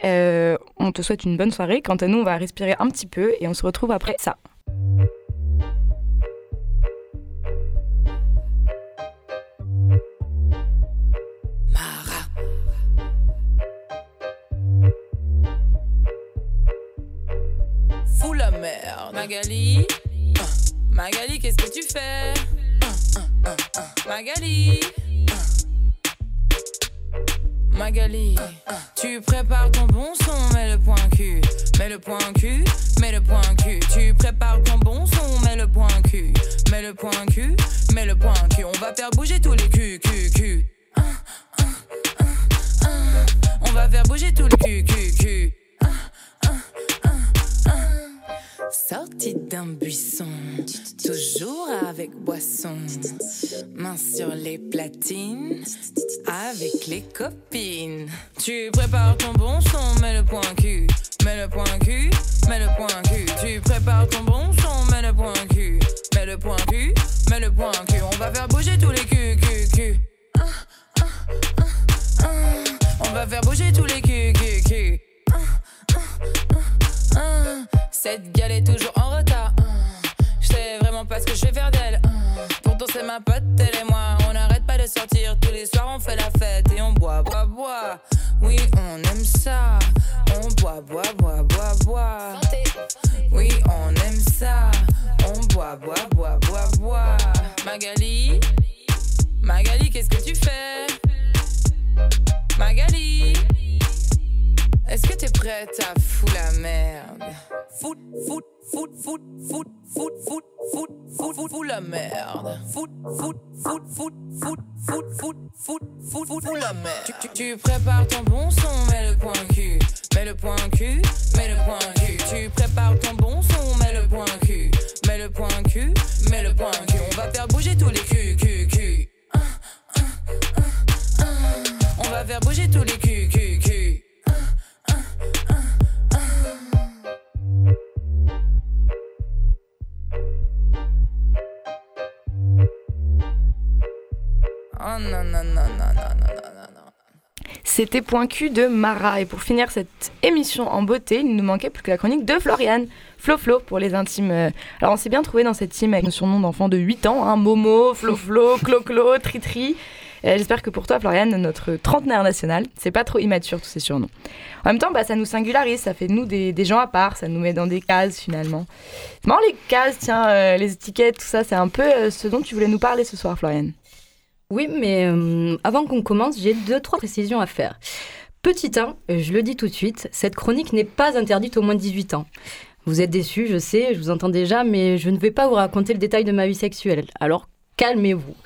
on te souhaite une bonne soirée. Quant à nous, on va respirer un petit peu et on se retrouve après ça. Magali, Magali, qu'est-ce que tu fais? Magali, Magali, tu prépares ton bon son, mets le point cul, mets le point cul, mets le point cul. Tu prépares ton bon son, mets le point cul, mets le point cul, mets le point cul. On va faire bouger tous les culs, cul, cul. On va faire bouger tous les culs, cul, cul. Sortie d'un buisson, toujours avec boisson, main sur les platines, avec les copines. Tu prépares ton bon son, mets le point cul, mets le point cul, mets le point cul. Tu prépares ton bon son, mets le point cul, mets le point cul, mets le point cul. On va faire bouger tous les culs, cul, cul. Prête à foutre la merde Fout, fout, fout, fout, fout, fout, fout, fout, fout, fout, la merde. Fout, fout, fout, fout, fout, fout, fout, fout, fout, fout, fout la merde. Tu, tu, tu prépares ton bon son, mets le point cul, mets le point cul, mets le point cul. Tu prépares ton bon son, mets le point cul, mets le point cul, mets le point cul. On va faire bouger tous les culs, culs, culs. On va faire bouger tous les culs, culs, culs. C'était Point Q de Mara. Et pour finir cette émission en beauté, il nous manquait plus que la chronique de Floriane. Flo Flo pour les intimes. Alors on s'est bien trouvé dans cette team avec nos surnoms d'enfants de 8 ans, hein, Momo, Flo Flo, Clo Clo, Tri Tri. Euh, J'espère que pour toi, Floriane, notre trentenaire national, c'est pas trop immature tous ces surnoms. En même temps, bah, ça nous singularise, ça fait de nous des, des gens à part, ça nous met dans des cases finalement. C'est marrant les cases, tiens, euh, les étiquettes, tout ça, c'est un peu euh, ce dont tu voulais nous parler ce soir, Floriane. Oui, mais euh, avant qu'on commence, j'ai deux, trois précisions à faire. Petit 1, je le dis tout de suite, cette chronique n'est pas interdite aux moins de 18 ans. Vous êtes déçus, je sais, je vous entends déjà, mais je ne vais pas vous raconter le détail de ma vie sexuelle. Alors calmez-vous.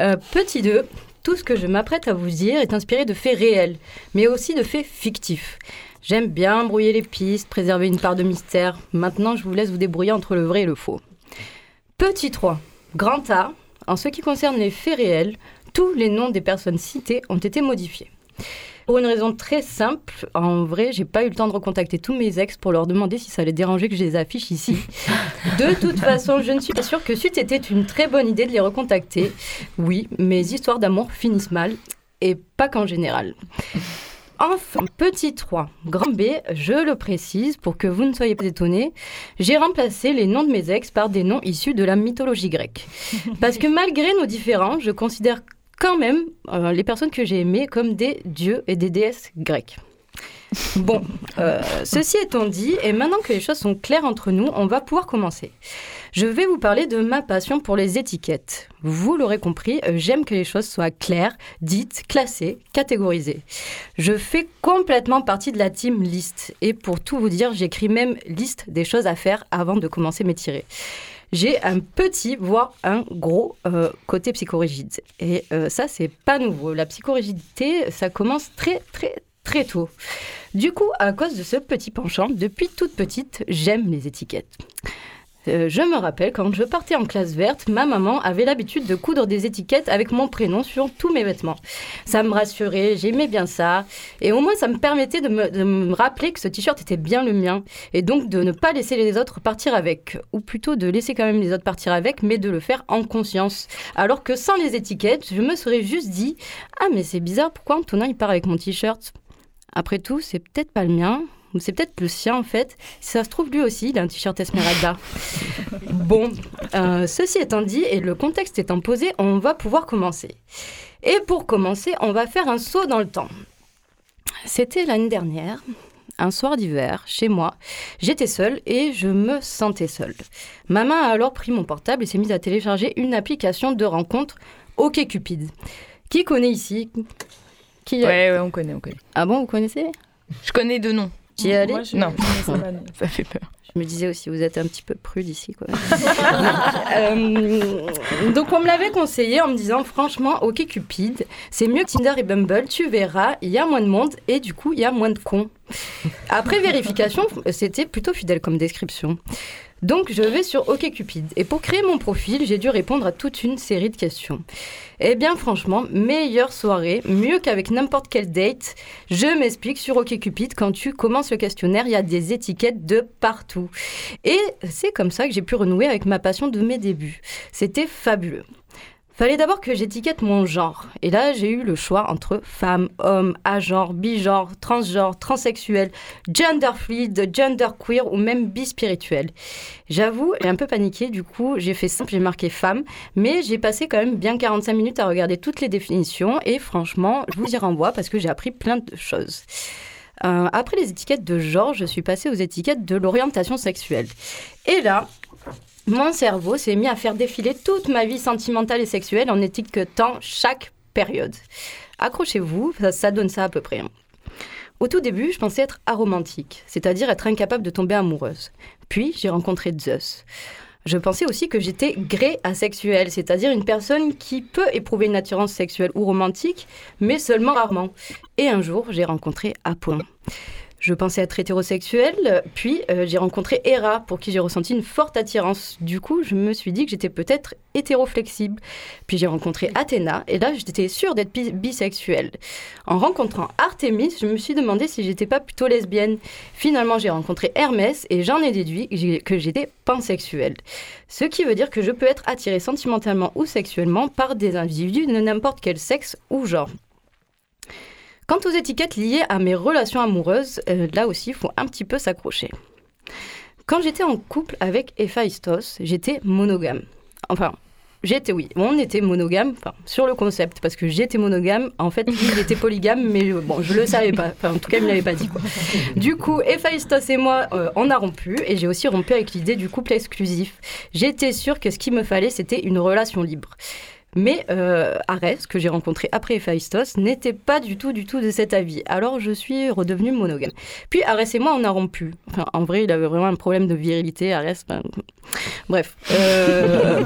Euh, petit 2, tout ce que je m'apprête à vous dire est inspiré de faits réels, mais aussi de faits fictifs. J'aime bien brouiller les pistes, préserver une part de mystère. Maintenant, je vous laisse vous débrouiller entre le vrai et le faux. Petit 3, grand A, en ce qui concerne les faits réels, tous les noms des personnes citées ont été modifiés. Pour une raison très simple, en vrai, j'ai pas eu le temps de recontacter tous mes ex pour leur demander si ça allait déranger que je les affiche ici. De toute façon, je ne suis pas sûre que c'eût été une très bonne idée de les recontacter. Oui, mes histoires d'amour finissent mal, et pas qu'en général. Enfin, petit 3, grand B, je le précise pour que vous ne soyez pas étonnés, j'ai remplacé les noms de mes ex par des noms issus de la mythologie grecque. Parce que malgré nos différends, je considère quand même euh, les personnes que j'ai aimées comme des dieux et des déesses grecques. Bon, euh, ceci étant dit, et maintenant que les choses sont claires entre nous, on va pouvoir commencer. Je vais vous parler de ma passion pour les étiquettes. Vous l'aurez compris, euh, j'aime que les choses soient claires, dites, classées, catégorisées. Je fais complètement partie de la team liste. Et pour tout vous dire, j'écris même liste des choses à faire avant de commencer mes tirés j'ai un petit, voire un gros euh, côté psychorigide. Et euh, ça, c'est pas nouveau. La psychorigidité, ça commence très, très, très tôt. Du coup, à cause de ce petit penchant, depuis toute petite, j'aime les étiquettes. Euh, je me rappelle quand je partais en classe verte, ma maman avait l'habitude de coudre des étiquettes avec mon prénom sur tous mes vêtements. Ça me rassurait, j'aimais bien ça. Et au moins, ça me permettait de me, de me rappeler que ce t-shirt était bien le mien. Et donc de ne pas laisser les autres partir avec. Ou plutôt de laisser quand même les autres partir avec, mais de le faire en conscience. Alors que sans les étiquettes, je me serais juste dit Ah, mais c'est bizarre, pourquoi Antonin il part avec mon t-shirt? Après tout, c'est peut-être pas le mien. C'est peut-être le sien en fait. Si ça se trouve, lui aussi, il a un t-shirt Esmeralda. bon, euh, ceci étant dit et le contexte étant posé, on va pouvoir commencer. Et pour commencer, on va faire un saut dans le temps. C'était l'année dernière, un soir d'hiver, chez moi. J'étais seule et je me sentais seule. Ma main a alors pris mon portable et s'est mise à télécharger une application de rencontre OkCupid. Qui connaît ici? Qui Ouais, ouais, on connaît, on connaît. Ah bon, vous connaissez? Je connais deux noms. Tu y es allé Moi, je- Non. Ça fait peur. Je me disais aussi, vous êtes un petit peu prude ici, quoi. Euh, donc, on me l'avait conseillé en me disant, franchement, ok Cupid, c'est mieux que Tinder et Bumble, tu verras, il y a moins de monde et du coup, il y a moins de cons. Après vérification, c'était plutôt fidèle comme description. Donc, je vais sur OkCupid. Et pour créer mon profil, j'ai dû répondre à toute une série de questions. Eh bien, franchement, meilleure soirée, mieux qu'avec n'importe quelle date. Je m'explique sur OkCupid, quand tu commences le questionnaire, il y a des étiquettes de partout. Et c'est comme ça que j'ai pu renouer avec ma passion de mes débuts. C'était fabuleux. Fallait d'abord que j'étiquette mon genre. Et là, j'ai eu le choix entre femme, homme, agenre, bigenre, transgenre, transsexuel, gender fluid, gender queer ou même bispirituel. J'avoue, j'ai un peu paniqué, du coup, j'ai fait simple, j'ai marqué femme, mais j'ai passé quand même bien 45 minutes à regarder toutes les définitions et franchement, je vous y renvoie parce que j'ai appris plein de choses. Euh, après les étiquettes de genre, je suis passée aux étiquettes de l'orientation sexuelle. Et là, mon cerveau s'est mis à faire défiler toute ma vie sentimentale et sexuelle en étiquetant chaque période. Accrochez-vous, ça, donne ça à peu près. hein. Au tout début, je pensais être aromantique, c'est-à-dire être incapable de tomber amoureuse. Puis, j'ai rencontré Zeus. Je pensais aussi que j'étais gré asexuel, c'est-à-dire une personne qui peut éprouver une attirance sexuelle ou romantique, mais seulement rarement. Et un jour, j'ai rencontré Apollon. Je pensais être hétérosexuelle, puis euh, j'ai rencontré Hera, pour qui j'ai ressenti une forte attirance. Du coup, je me suis dit que j'étais peut-être hétéroflexible. Puis j'ai rencontré Athéna, et là, j'étais sûre d'être bi- bisexuelle. En rencontrant Artémis, je me suis demandé si j'étais pas plutôt lesbienne. Finalement, j'ai rencontré Hermès, et j'en ai déduit que j'étais pansexuelle. Ce qui veut dire que je peux être attirée sentimentalement ou sexuellement par des individus de n'importe quel sexe ou genre. Quant aux étiquettes liées à mes relations amoureuses, euh, là aussi, il faut un petit peu s'accrocher. Quand j'étais en couple avec Héphaïstos, j'étais monogame. Enfin, j'étais, oui, on était monogame, enfin, sur le concept, parce que j'étais monogame. En fait, il était polygame, mais bon, je le savais pas. Enfin, en tout cas, il me l'avait pas dit, quoi. Du coup, Héphaïstos et moi, euh, on a rompu, et j'ai aussi rompu avec l'idée du couple exclusif. J'étais sûre que ce qu'il me fallait, c'était une relation libre. Mais euh, Arès, que j'ai rencontré après Héphaïstos, n'était pas du tout, du tout de cet avis. Alors je suis redevenue monogame. Puis Arès et moi, on a rompu. Enfin, en vrai, il avait vraiment un problème de virilité, Arès. Enfin, bref. Euh...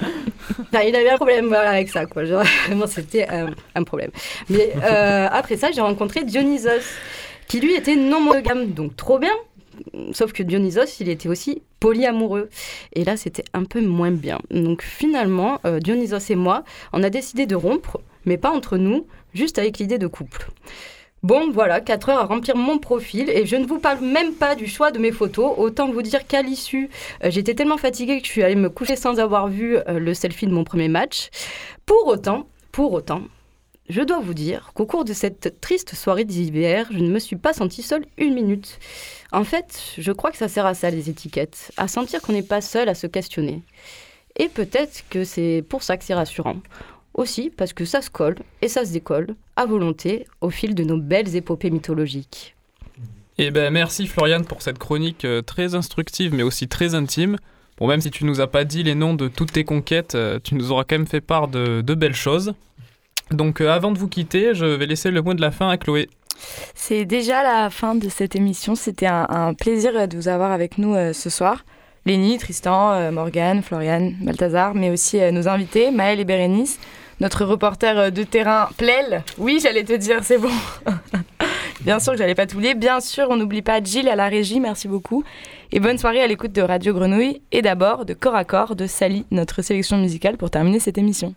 enfin, il avait un problème voilà, avec ça, quoi. Genre, vraiment, c'était un, un, problème. Mais euh, après ça, j'ai rencontré Dionysos, qui lui était non monogame. Donc trop bien, sauf que Dionysos, il était aussi polyamoureux. Et là, c'était un peu moins bien. Donc finalement, euh, Dionysos et moi, on a décidé de rompre, mais pas entre nous, juste avec l'idée de couple. Bon, voilà, 4 heures à remplir mon profil et je ne vous parle même pas du choix de mes photos. Autant vous dire qu'à l'issue, euh, j'étais tellement fatiguée que je suis allée me coucher sans avoir vu euh, le selfie de mon premier match. Pour autant, pour autant, je dois vous dire qu'au cours de cette triste soirée d'hiver, je ne me suis pas sentie seule une minute. En fait, je crois que ça sert à ça, les étiquettes, à sentir qu'on n'est pas seul à se questionner. Et peut-être que c'est pour ça que c'est rassurant. Aussi parce que ça se colle et ça se décolle à volonté au fil de nos belles épopées mythologiques. Eh ben merci Floriane pour cette chronique euh, très instructive mais aussi très intime. Bon même si tu nous as pas dit les noms de toutes tes conquêtes, euh, tu nous auras quand même fait part de, belles choses. Donc euh, avant de vous quitter, je vais laisser le mot de la fin à Chloé. C'est déjà la fin de cette émission. C'était un, plaisir de vous avoir avec nous euh, ce soir. Lénie, Tristan, euh, Morgane, Floriane, Balthazar, mais aussi euh, nos invités, Maëlle et Bérénice, notre reporter euh, de terrain, Plel. Oui, j'allais te dire, c'est bon. Bien sûr que j'allais pas t'oublier. Bien sûr, on n'oublie pas Gilles à la régie, merci beaucoup. Et bonne soirée à l'écoute de Radio Grenouille et d'abord de Corps à Corps de Sally, notre sélection musicale pour terminer cette émission.